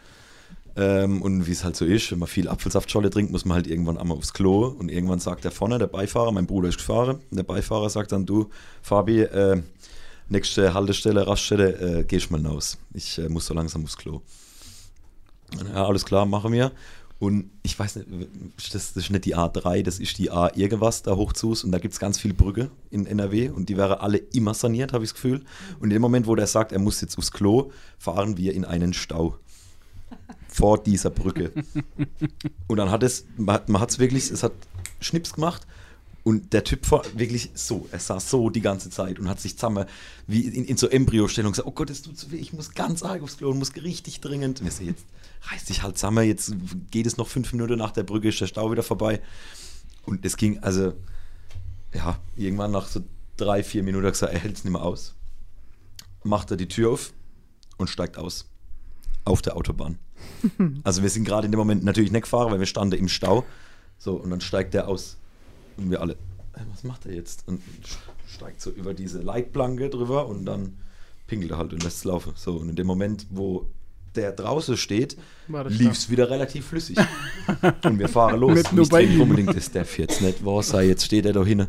Ähm, und wie es halt so ist, wenn man viel Apfelsaftscholle trinkt, muss man halt irgendwann einmal aufs Klo. Und irgendwann sagt der vorne, der Beifahrer, mein Bruder ist gefahren, der Beifahrer sagt dann, du, Fabi, äh, nächste Haltestelle, Raststelle, äh, geh ich mal hinaus. Ich äh, muss so langsam aufs Klo. Ja, alles klar, machen wir. Und ich weiß nicht, das, das ist nicht die A3, das ist die A irgendwas da hoch zu und da gibt es ganz viele Brücke in NRW und die wäre alle immer saniert, habe ich das Gefühl. Und in dem Moment, wo der sagt, er muss jetzt aufs Klo, fahren wir in einen Stau *laughs* vor dieser Brücke. Und dann hat es, man hat- man hat es wirklich, es hat Schnips gemacht und der Typ war wirklich so, er saß so die ganze Zeit und hat sich zusammen wie in, in so Embryo-Stellung gesagt, oh Gott, es tut so weh, ich muss ganz arg aufs Klo und muss richtig dringend. Und ich so, jetzt reiß dich halt zusammen, jetzt geht es noch fünf Minuten nach der Brücke, ist der Stau wieder vorbei. Und es ging, also, ja, irgendwann nach so drei, vier Minuten er gesagt, er hält es nicht mehr aus. Macht er die Tür auf und steigt aus. Auf der Autobahn. *laughs* Also wir sind gerade in dem Moment natürlich nicht gefahren, weil wir standen im Stau. So, und dann steigt der aus. Und wir alle, "Äh, was macht er jetzt? Und steigt so über diese Leitplanke drüber und dann pinkelt er halt und lässt es laufen. So, und in dem Moment, wo der draußen steht, lief es wieder relativ flüssig. *laughs* und wir fahren los. Nicht nur bei ihm. unbedingt, ist der jetzt nicht wahr sei, jetzt steht er da hinten.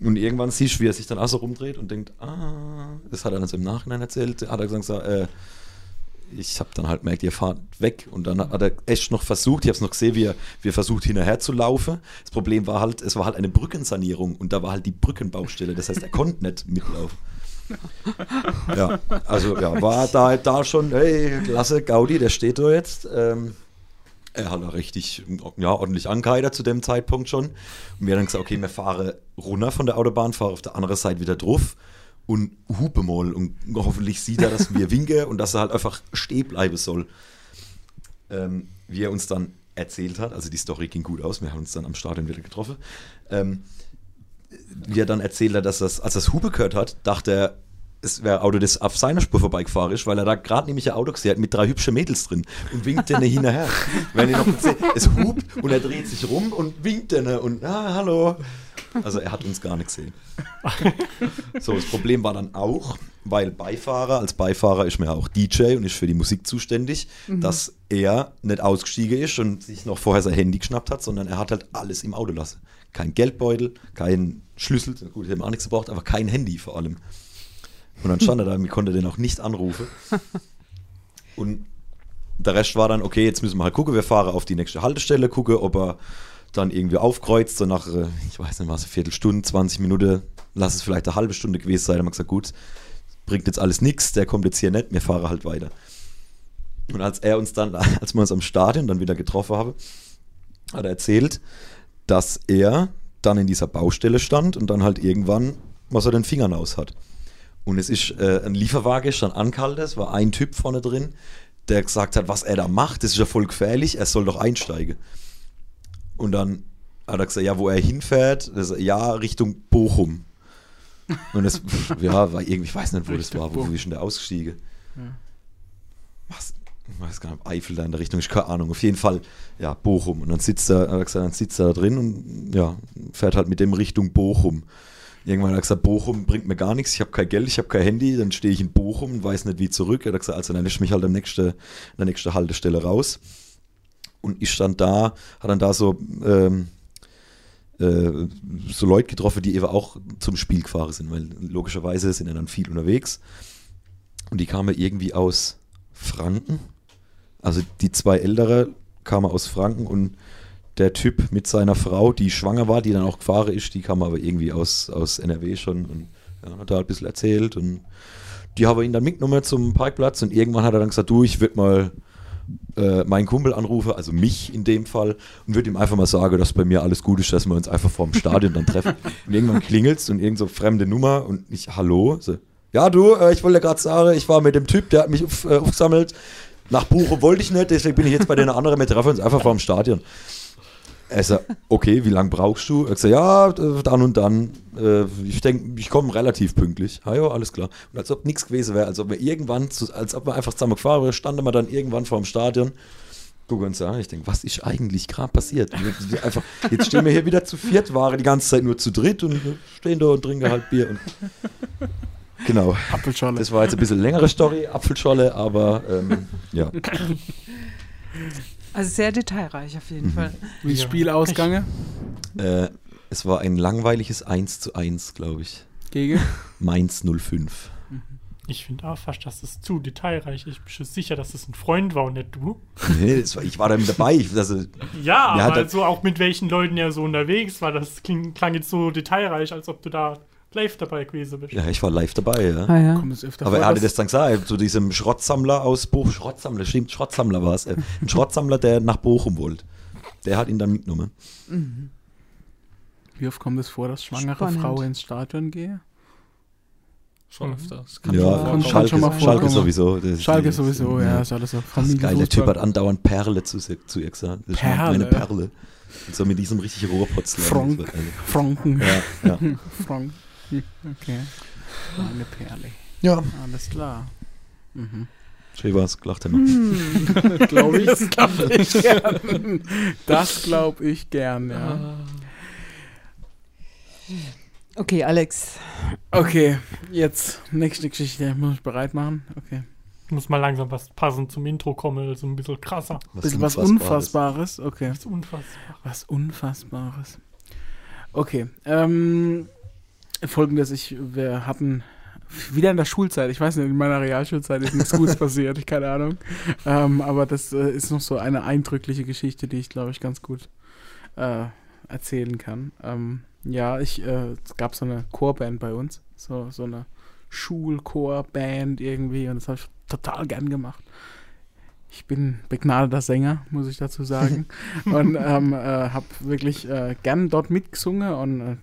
Und irgendwann siehst du, wie er sich dann auch so rumdreht und denkt, ah, das hat er dann so im Nachhinein erzählt, hat er gesagt, äh, ich habe dann halt gemerkt, ihr fahrt weg. Und dann hat er echt noch versucht, ich habe es noch gesehen, wie er versucht, hinterher zu laufen. Das Problem war halt, es war halt eine Brückensanierung und da war halt die Brückenbaustelle. Das heißt, er konnte nicht mitlaufen. Ja, also ja, war da, da schon, hey, klasse, Gaudi, der steht da jetzt. Ähm, er hat da richtig, ja, ordentlich angeheitert zu dem Zeitpunkt schon. Und wir haben dann gesagt, okay, wir fahren runter von der Autobahn, fahren auf der anderen Seite wieder drauf und hupe mal und hoffentlich sieht er, dass wir *laughs* winken und dass er halt einfach stehen bleiben soll. Ähm, wie er uns dann erzählt hat, also die Story ging gut aus, wir haben uns dann am Stadion wieder getroffen, ähm, wie er dann erzählt hat, dass das, als er das Hupe gehört hat, dachte er, es wäre ein Auto, das auf seiner Spur vorbeigefahren ist, weil er da gerade nämlich ein Auto gesehen hat mit drei hübschen Mädels drin und winkt denen hinterher. *laughs* Wenn ihr noch seht, es hupt und er dreht sich rum und winkt denen und ah, hallo. Also er hat uns gar nicht gesehen. *laughs* So, das Problem war dann auch, weil Beifahrer, als Beifahrer ist mir ja auch DJ und ist für die Musik zuständig, dass er nicht ausgestiegen ist und sich noch vorher sein Handy geschnappt hat, sondern er hat halt alles im Auto lassen. Kein Geldbeutel, kein Schlüssel, gut, ich habe auch nichts gebraucht, aber kein Handy vor allem. Und dann stand er da, ich konnte den auch nicht anrufen. *laughs* Und der Rest war dann, okay, jetzt müssen wir halt gucken, wir fahren auf die nächste Haltestelle, gucken, ob er dann irgendwie aufkreuzt, so nach, äh, ich weiß nicht was, eine Viertelstunde, 20 Minuten, lass es vielleicht eine halbe Stunde gewesen sein. Dann haben wir gesagt, gut, bringt jetzt alles nichts, der kommt jetzt hier nicht, wir fahren halt weiter. Und als er uns dann, *laughs* als wir uns am Stadion dann wieder getroffen haben, hat er erzählt, dass er dann in dieser Baustelle stand und dann halt irgendwann, was er den Fingern aus hat. Und es ist äh, ein Lieferwagen, ist dann angehalten, es war ein Typ vorne drin, der gesagt hat, was er da macht, das ist ja voll gefährlich, er soll doch einsteigen. Und dann hat er gesagt, ja, wo er hinfährt, das, ja, Richtung Bochum. Und das, ja, war irgendwie, ich weiß nicht, wo das Richtung war, wo ist denn der ausgestiegen? Ja. Was? Ich weiß gar nicht, Eifel da in der Richtung, ich keine Ahnung. Auf jeden Fall, ja, Bochum. Und dann sitzt er, hat er gesagt, dann sitzt er da drin und ja, fährt halt mit dem Richtung Bochum. Irgendwann hat er gesagt, Bochum bringt mir gar nichts, ich habe kein Geld, ich habe kein Handy, dann stehe ich in Bochum und weiß nicht wie zurück. Er hat gesagt, also dann lässt mich halt am nächsten, an der nächsten Haltestelle raus. Und ich stand da, hat dann da so, ähm, äh, so Leute getroffen, die eben auch zum Spiel gefahren sind, weil logischerweise sind ja dann viel unterwegs. Und die kamen irgendwie aus Franken. Also die zwei Ältere kamen aus Franken und der Typ mit seiner Frau, die schwanger war, die dann auch gefahren ist, die kam aber irgendwie aus, aus NRW schon und ja, hat da ein bisschen erzählt und die haben ihn dann mitgenommen zum Parkplatz und irgendwann hat er dann gesagt, du, ich würde mal äh, meinen Kumpel anrufen, also mich in dem Fall, und würde ihm einfach mal sagen, dass bei mir alles gut ist, dass wir uns einfach vorm Stadion dann treffen. *laughs* Und irgendwann klingelt's und irgend so fremde Nummer und ich, hallo? So, ja, du, äh, ich wollte gerade sagen, ich war mit dem Typ, der hat mich auf, äh, aufgesammelt. Nach Buche wollte ich nicht, deswegen bin ich jetzt bei den anderen, wir treffen uns einfach vorm Stadion. Er sagt, okay, wie lange brauchst du? Er sagt, ja, äh, dann und dann. Äh, ich denke, ich komme relativ pünktlich. Ja, ja, alles klar. Und als ob nichts gewesen wäre, als ob wir irgendwann, als ob wir einfach zusammen gefahren wären, standen wir dann irgendwann vor dem Stadion. Gucken uns an, ich denke, was ist eigentlich gerade passiert? Wir einfach, jetzt stehen wir hier wieder zu viert, waren die ganze Zeit nur zu dritt und stehen da und trinken halt Bier. Und *laughs* genau. Apfelscholle. Das war jetzt ein bisschen längere Story, Apfelscholle, aber ähm, ja. *laughs* Also sehr detailreich auf jeden Mhm. Fall. Wie Ja. Spielausgange Äh, es war ein langweiliges 1 zu 1, glaube ich. gegen. Mainz 05. Ich finde auch fast, dass das zu detailreich ist. Ich bin schon sicher, dass das ein Freund war und nicht du. Nee, das war, ich war da mit dabei. Ich, also, Ja, aber da- so auch mit welchen Leuten er so unterwegs war. Das kling, klang jetzt so detailreich, als ob du da live dabei gewesen bist. ja, ich war live dabei, ja. Ah, ja. Aber vor, er hatte das dann gesagt, zu diesem Schrottsammler aus Bochum. Schrottsammler, stimmt, Schrottsammler war es. Äh, ein Schrottsammler, der nach Bochum wollte. Der hat ihn dann mitgenommen. Wie oft kommt es vor, dass schwangere Spannend. Frau ins Stadion gehe? Schon Mhm. öfter. Das Kann ja, Schalke, schon mal Schalke sowieso. Schalke die- sowieso, ja, ist alles so Das geile Typ Familienfußball. hat andauernd Perle zu, zu ihr gesagt. Das ist Perle? Meine Perle. Und so mit diesem richtig Rohrpotzler. Frank. Franken. Ja, ja. *laughs* Frank. Hm, *laughs* Okay. Eine Perle. ja. Alles klar. Mhm. Schön war's, gelacht haben *laughs* wir. Glaube ich. Das glaube ich gern. Das glaube ich gern, ja. Okay, Alex. Okay, jetzt nächste Geschichte. Muss ich bereit machen? Okay. Muss mal langsam was passend zum Intro kommen, also ein bisschen krasser. Bisschen was Unfassbares. Unfassbares. Okay. Das ist unfassbar. Was Unfassbares. Okay. Ähm, Folgendes, ich, wir hatten wieder in der Schulzeit, ich weiß nicht, in meiner Realschulzeit ist nichts Gutes *laughs* passiert, keine Ahnung. Ähm, aber das äh, ist noch so eine eindrückliche Geschichte, die ich, glaube ich, ganz gut äh, erzählen kann. Ähm, ja, ich, äh, es gab so eine Chorband bei uns, so, so eine Schulchorband irgendwie und das habe ich total gern gemacht. Ich bin begnadeter Sänger, muss ich dazu sagen. *laughs* und ähm, äh, habe wirklich äh, gern dort mitgesungen und äh,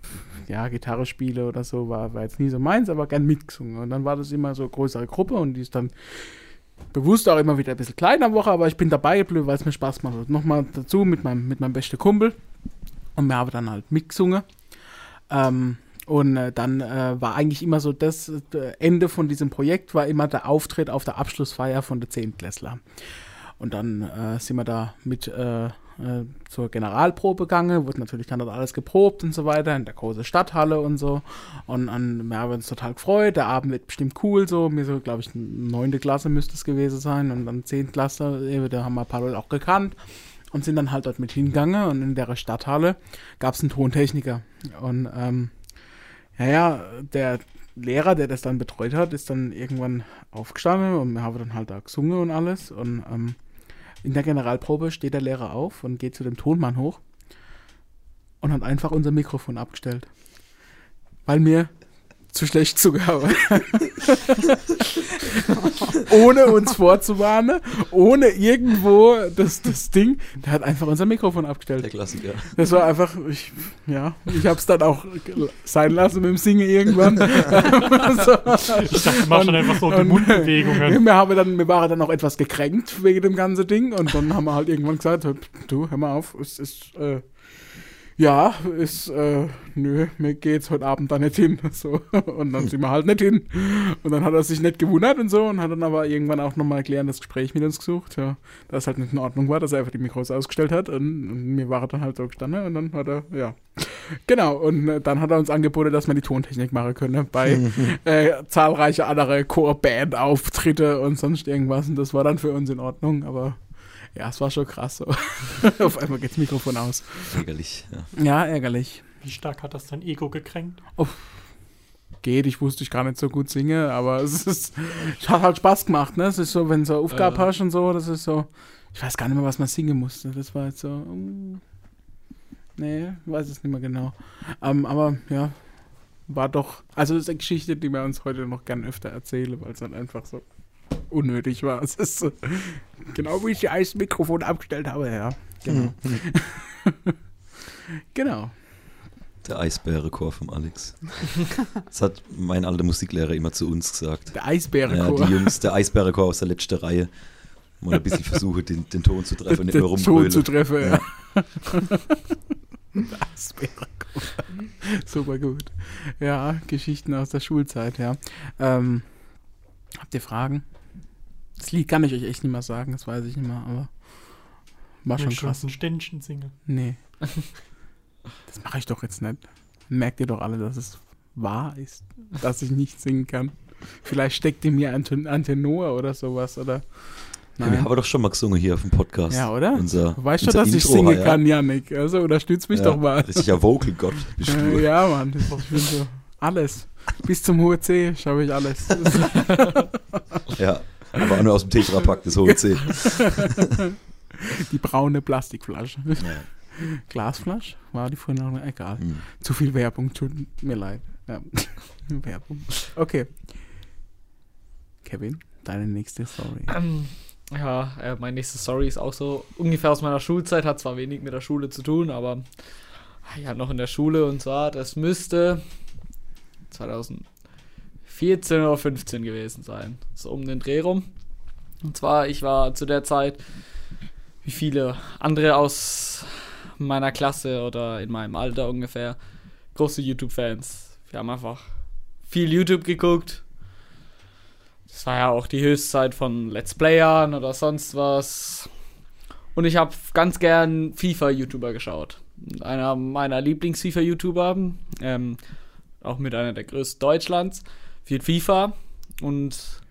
ja, Gitarre spiele oder so war, war jetzt nie so meins, aber gern mitgesungen. Und dann war das immer so eine größere Gruppe und die ist dann bewusst auch immer wieder ein bisschen kleiner Woche, aber ich bin dabei geblieben, weil es mir Spaß macht. Und Nochmal dazu mit meinem, mit meinem besten Kumpel und wir haben dann halt mitgesungen. Ähm, und äh, dann äh, war eigentlich immer so das äh, Ende von diesem Projekt war immer der Auftritt auf der Abschlussfeier von der Zehntklässler. Und dann äh, sind wir da mit äh, zur Generalprobe gegangen, wurde natürlich dann dort alles geprobt und so weiter, in der großen Stadthalle und so. Und an, wir haben uns total gefreut, der Abend wird bestimmt cool, so, mir so, glaube ich, neunte Klasse müsste es gewesen sein und dann Zehntklässler, äh, da haben wir ein auch gekannt und sind dann halt dort mit hingegangen und in der Stadthalle gab es einen Tontechniker. Und ähm, ja, ja, der Lehrer, der das dann betreut hat, ist dann irgendwann aufgestanden und wir haben dann halt da gesungen und alles. Und ähm, in der Generalprobe steht der Lehrer auf und geht zu dem Tonmann hoch und hat einfach unser Mikrofon abgestellt. Weil mir zu schlecht zugehört. ohne uns vorzuwarnen, ohne irgendwo das, das Ding. Der hat einfach unser Mikrofon abgestellt. Der Klassiker. Das war einfach, ich, ja, ich habe es dann auch sein lassen mit dem Singen irgendwann. *laughs* so. Ich dachte, du machst dann einfach so die und- Mundbewegungen. Wir, haben dann, wir waren dann auch etwas gekränkt wegen dem ganzen Ding und dann haben wir halt irgendwann gesagt, du, hör mal auf, es ist, äh, ja, ist, äh, nö, mir geht's heute Abend da nicht hin. *laughs* So. Und dann sind wir halt nicht hin. Und dann hat er sich nicht gewundert und so und hat dann aber irgendwann auch nochmal erklärendes Gespräch mit uns gesucht, ja, dass halt nicht in Ordnung war, dass er einfach die Mikros ausgestellt hat und, und mir war er dann halt so gestanden und dann hat er, ja. Genau, und äh, dann hat er uns angeboten, dass wir die Tontechnik machen können bei *laughs* äh, zahlreiche andere Chorband-Auftritte und sonst irgendwas und das war dann für uns in Ordnung, aber ja, es war schon krass so. *laughs* Auf einmal geht's Mikrofon aus. Ärgerlich. Ja. Ja, ärgerlich. Wie stark hat das dein Ego gekränkt? Geht, ich wusste, ich kann nicht so gut singen, aber es ist, es hat halt Spaß gemacht, ne? Es ist so, wenn du so Aufgabe Äh. hast und so, das ist so, ich weiß gar nicht mehr, was man singen musste. Das war jetzt so, mm, nee, weiß es nicht mehr genau. Ähm, aber ja, war doch, also das ist eine Geschichte, die wir uns heute noch gern öfter erzählen, weil es dann einfach so unnötig war. Es ist so, genau wie ich die Eismikrofon abgestellt habe, ja. Genau. *laughs* genau. Der Eisbärenchor vom Alex. Das hat mein alter Musiklehrer immer zu uns gesagt. Der Ja, Eisbärenchor. die Jungs, der Eisbärenchor aus der letzten Reihe. Mal ein bisschen versuchen, den, den Ton zu treffen, nicht den nur Ton zu treffen, ja. *laughs* Eisbärenchor. Super gut. Ja, Geschichten aus der Schulzeit, ja. Ähm, habt ihr Fragen? Das Lied kann ich euch echt nicht mehr sagen, das weiß ich nicht mehr, aber war schon du krass. ein Ständchen singen? Nee. *laughs* Das mache ich doch jetzt nicht. Merkt ihr doch alle, dass es wahr ist, dass ich nicht singen kann. Vielleicht steckt in mir ein, Ten- ein Tenor oder sowas, oder? Ja, wir haben doch schon mal gesungen hier auf dem Podcast. Ja, oder? Unser, Du weißt schon, unser dass ich Intro, singen ja. kann, Janik. Also unterstütz mich ja, doch mal. Richtiger Vocal-Gott bist Äh, *laughs* du. ja, Mann. Ich bin so alles. *laughs* Bis zum hohe C schaffe ich alles. *laughs* Ja, aber auch nur aus dem Tetrapack, das hohe C. *laughs* Die braune Plastikflasche. Ja. Glasflasche? War die vorhin noch? Egal. Hm. Zu viel Werbung, tut mir leid. Ja. Werbung. Okay. Kevin, deine nächste Story. Ähm, ja, äh, meine nächste Story ist auch so ungefähr aus meiner Schulzeit, hat zwar wenig mit der Schule zu tun, aber ja, noch in der Schule und zwar, das müsste 2014 oder 15 gewesen sein. So um den Dreh rum. Und zwar, ich war zu der Zeit, wie viele andere aus meiner Klasse oder in meinem Alter ungefähr, große YouTube-Fans. Wir haben einfach viel YouTube geguckt, das war ja auch die Höchstzeit von Let's Playern oder sonst was. Und ich habe ganz gern FIFA-YouTuber geschaut. Einer meiner Lieblings-FIFA-YouTuber, ähm, auch mit einer der größten Deutschlands, viel FIFA. Und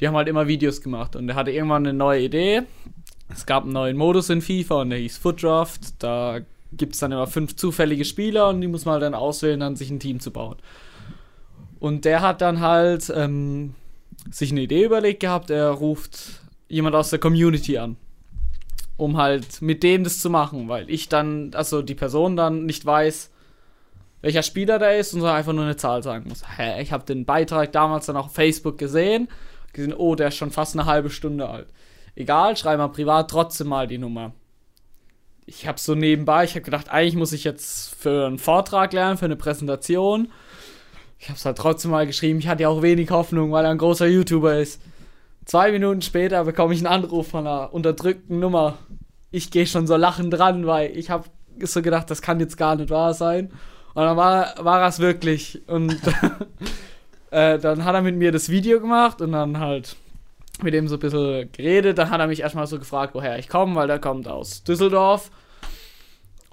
die haben halt immer Videos gemacht. Und er hatte irgendwann eine neue Idee. Es gab einen neuen Modus in FIFA und der hieß Foot Draft. Da gibt es dann immer fünf zufällige Spieler und die muss man halt dann auswählen, dann sich ein Team zu bauen. Und der hat dann halt ähm, sich eine Idee überlegt gehabt, er ruft jemand aus der Community an, um halt mit dem das zu machen, weil ich dann, also die Person dann nicht weiß, welcher Spieler da ist und so einfach nur eine Zahl sagen muss. Hä, ich habe den Beitrag damals dann auf Facebook gesehen, gesehen, oh, der ist schon fast eine halbe Stunde alt. Egal, schreib mal privat trotzdem mal die Nummer. Ich habe so nebenbei, ich habe gedacht, eigentlich muss ich jetzt für einen Vortrag lernen, für eine Präsentation. Ich habe es halt trotzdem mal geschrieben. Ich hatte ja auch wenig Hoffnung, weil er ein großer YouTuber ist. Zwei Minuten später bekomme ich einen Anruf von einer unterdrückten Nummer. Ich gehe schon so lachend dran, weil ich habe so gedacht, das kann jetzt gar nicht wahr sein. Und dann war, war er es wirklich. Und *laughs* äh, dann hat er mit mir das Video gemacht und dann halt mit dem so ein bisschen geredet. Dann hat er mich erstmal so gefragt, woher ich komme, weil der kommt aus Düsseldorf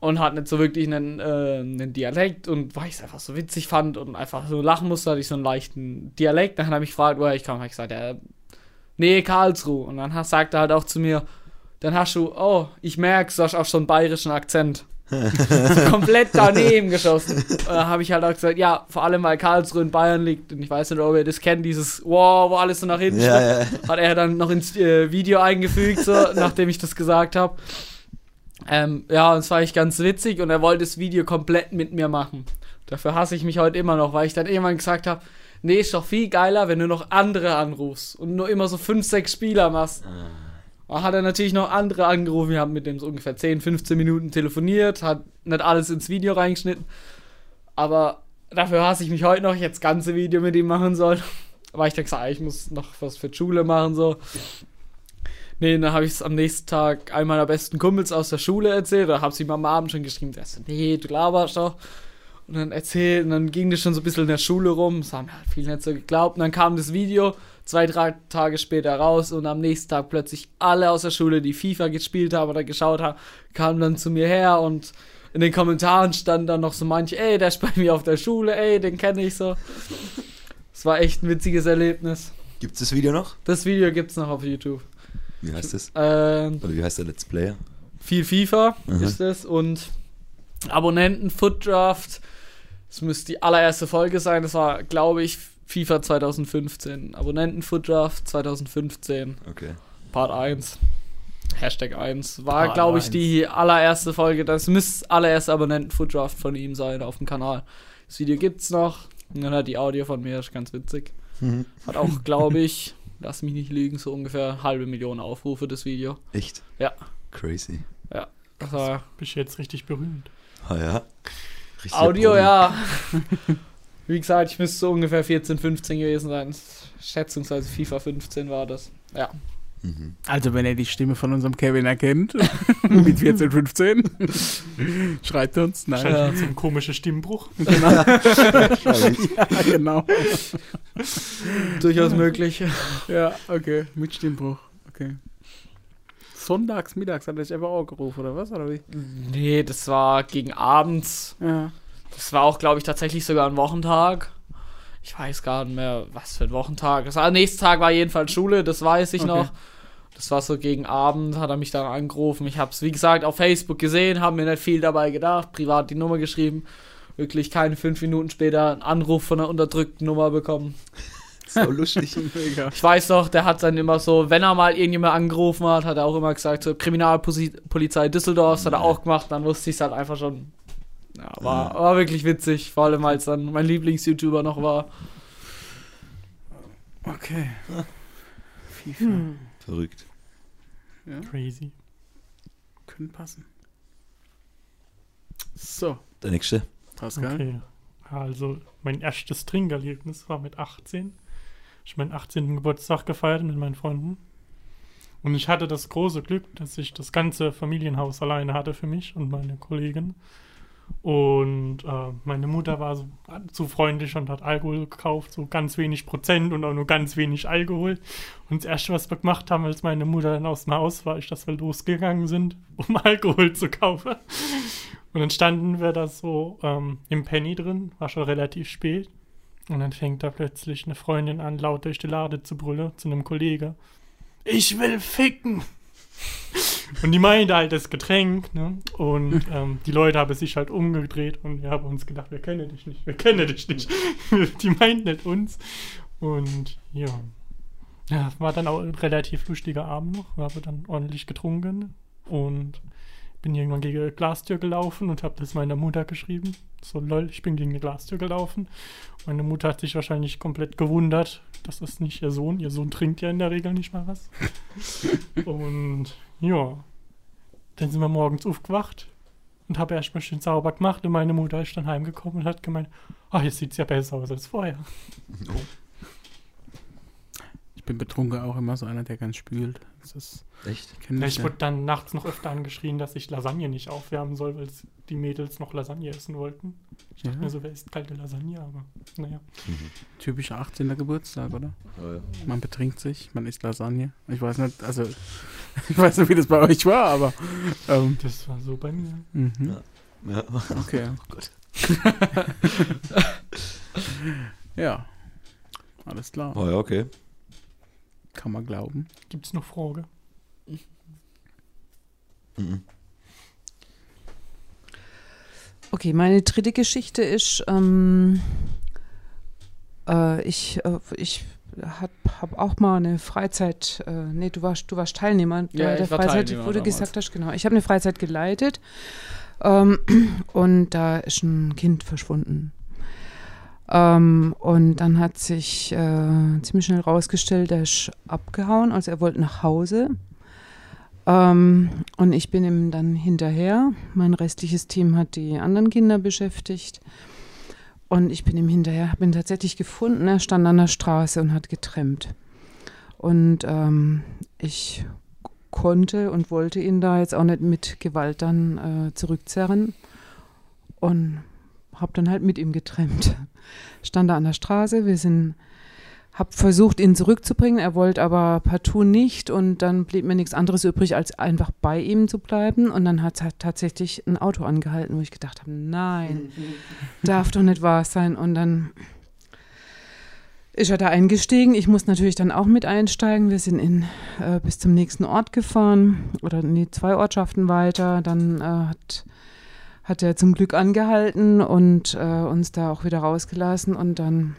und hat nicht so wirklich einen, äh, einen Dialekt und weil ich es einfach so witzig fand und einfach so lachen musste, hatte ich so einen leichten Dialekt. Dann hat er mich gefragt, woher ich komme. Habe ich gesagt, ja, nee, Karlsruhe. Und dann sagt er halt auch zu mir, dann hast du, oh, ich merke, du hast auch schon einen bayerischen Akzent. *laughs* komplett daneben geschossen. Dann habe ich halt auch gesagt, ja, vor allem weil Karlsruhe in Bayern liegt und ich weiß nicht, ob ihr das kennt, dieses Wow, wo alles so nach hinten Ja, ja. hat er dann noch ins äh, Video eingefügt, so, *laughs* nachdem ich das gesagt habe. Ähm, ja, und es war echt ganz witzig und er wollte das Video komplett mit mir machen. Dafür hasse ich mich heute immer noch, weil ich dann irgendwann gesagt habe, nee, ist doch viel geiler, wenn du noch andere anrufst und nur immer so fünf, sechs Spieler machst. Dann hat er natürlich noch andere angerufen, wir haben mit dem so ungefähr 10, 15 Minuten telefoniert, hat nicht alles ins Video reingeschnitten, aber dafür hasse ich mich heute noch, das ganze Video mit ihm machen sollen. *laughs* Weil ich gesagt, ah, ich muss noch was für die Schule machen, so. Nee, dann habe ich es am nächsten Tag einem meiner besten Kumpels aus der Schule erzählt. Da habe ich ihm am Abend schon geschrieben. Der so, nee, du laberst doch. Und dann erzählt, und dann ging das schon so ein bisschen in der Schule rum. Das haben halt viele nicht so geglaubt. Und dann kam das Video zwei, drei Tage später raus. Und am nächsten Tag plötzlich alle aus der Schule, die FIFA gespielt haben oder geschaut haben, kamen dann zu mir her. Und in den Kommentaren standen dann noch so manche, ey, der ist bei mir auf der Schule, ey, den kenne ich so. Es war echt ein witziges Erlebnis. Gibt es das Video noch? Das Video gibt's noch auf YouTube. Wie heißt das? Ähm, Oder wie heißt der Let's Player? viel FIFA Mhm. ist es und Abonnenten Foot Das müsste die allererste Folge sein. Das war, glaube ich, FIFA 2015. Abonnenten Foot Draft 2015. Okay. Part 1. Hashtag 1. War, glaube ich, 1. die allererste Folge. Das müsste allererste Abonnenten Foot Draft von ihm sein auf dem Kanal. Das Video gibt's noch. Und dann hat die Audio von mir, ist ganz witzig. Mhm. *laughs* Hat auch, glaube ich, lass mich nicht lügen, so ungefähr eine halbe Million Aufrufe, das Video. Echt? Ja. Crazy. Das war Bist jetzt richtig berühmt. Ah ja. Richtig Audio, ja. *laughs* Wie gesagt, ich müsste so ungefähr 14, 15 gewesen sein. Schätzungsweise FIFA 15 war das. Ja. Mhm. Also, wenn ihr die Stimme von unserem Kevin erkennt, *laughs* mit 14, 15, schreibt uns. Nein. Mit so einem komischen Stimmbruch. *laughs* Genau. ja, genau. Durchaus möglich. Ja, okay. Mit Stimmbruch. Okay. Sonntags, mittags hat er dich einfach auch gerufen, oder was? Oder wie? Nee, das war gegen abends. Ja. Das war auch, glaube ich, tatsächlich sogar ein Wochentag. Ich weiß gar nicht mehr, was für ein Wochentag. Das war, nächsten Tag war jedenfalls Schule, das weiß ich Okay. noch. Das war so gegen Abend, hat er mich dann angerufen. Ich habe es, wie gesagt, auf Facebook gesehen, habe mir nicht viel dabei gedacht, privat die Nummer geschrieben. Wirklich keine fünf Minuten später einen Anruf von einer unterdrückten Nummer bekommen. *laughs* So lustig. Mega. Ich weiß noch, der hat dann immer so, wenn er mal irgendjemand angerufen hat, hat er auch immer gesagt, so Kriminalpolizei Düsseldorf, das hat er auch gemacht, dann wusste ich es halt einfach schon. Ja, war, war wirklich witzig, vor allem als dann mein Lieblings-YouTuber noch war. Okay. FIFA. Hm. Verrückt. Ja, Crazy. könnte passen. So, Der nächste. Pascal. Okay. Also, mein erstes Trinkerlebnis war mit 18. Ich meinen 18. Geburtstag gefeiert mit meinen Freunden. Und ich hatte das große Glück, dass ich das ganze Familienhaus alleine hatte für mich und meine Kollegin. Und äh, meine Mutter war so zu freundlich und hat Alkohol gekauft, so ganz wenig Prozent und auch nur ganz wenig Alkohol. Und das Erste, was wir gemacht haben, als meine Mutter dann aus dem Haus war, ist, dass wir losgegangen sind, um *laughs* Alkohol zu kaufen. Und dann standen wir da so ähm, im Penny drin, war schon relativ spät. Und dann fängt da plötzlich eine Freundin an, laut durch die Lade zu brüllen zu einem Kollege. Ich will ficken! Und die meinte halt das Getränk, ne? Und *laughs* ähm, die Leute haben sich halt umgedreht und wir haben uns gedacht, wir kennen dich nicht, wir kennen dich nicht. *laughs* die meint nicht uns. Und ja. Ja, war dann auch ein relativ lustiger Abend noch. Wir haben dann ordentlich getrunken und bin irgendwann gegen eine Glastür gelaufen und habe das meiner Mutter geschrieben. So, lol, ich bin gegen eine Glastür gelaufen. Meine Mutter hat sich wahrscheinlich komplett gewundert, das ist nicht ihr Sohn. Ihr Sohn trinkt ja in der Regel nicht mal was. *laughs* und ja, dann sind wir morgens aufgewacht und habe erstmal schön sauber gemacht und meine Mutter ist dann heimgekommen und hat gemeint, ah, jetzt sieht's ja besser aus als vorher. Ich bin betrunken auch immer so einer, der ganz spült. Das ist, Echt? ich wurde dann nachts noch öfter angeschrien, dass ich Lasagne nicht aufwärmen soll, weil die Mädels noch Lasagne essen wollten. Ich dachte Ja. mir so, wer isst kalte Lasagne, aber naja. Typischer 18. Geburtstag, oder? Oh, ja. Man betrinkt sich, man isst Lasagne. Ich weiß nicht, also, *laughs* ich weiß nicht, wie das bei euch war, aber. Ähm, Das war so bei mir. mhm. Ja. Ja. Okay. *laughs* Oh Gott. *laughs* Ja. Alles klar. Oh ja, okay. Kann man glauben. Gibt's noch Frage? Mhm. Okay, meine dritte Geschichte ist, ähm, äh, ich, äh, ich habe hab auch mal eine Freizeit, äh, nee, du warst, du warst Teilnehmer Ja, der ich war Freizeit, Teilnehmer wo du damals. gesagt hast, genau. Ich habe eine Freizeit geleitet ähm, und da ist ein Kind verschwunden. Ähm, und dann hat sich äh, ziemlich schnell rausgestellt, der ist abgehauen, also er wollte nach Hause. Ähm, und ich bin ihm dann hinterher. Mein restliches Team hat die anderen Kinder beschäftigt. Und ich bin ihm hinterher, habe ihn tatsächlich gefunden. Er stand an der Straße und hat getrennt. Und ähm, ich konnte und wollte ihn da jetzt auch nicht mit Gewalt dann äh, zurückzerren. Und habe dann halt mit ihm getrennt. Stand da an der Straße, wir sind habe versucht, ihn zurückzubringen. Er wollte aber partout nicht und dann blieb mir nichts anderes übrig, als einfach bei ihm zu bleiben. Und dann hat halt tatsächlich ein Auto angehalten, wo ich gedacht habe, nein, *laughs* darf doch nicht wahr sein. Und dann ist er da eingestiegen. Ich muss natürlich dann auch mit einsteigen. Wir sind in, äh, bis zum nächsten Ort gefahren oder nee, zwei Ortschaften weiter. Dann äh, hat, hat er zum Glück angehalten und äh, uns da auch wieder rausgelassen und dann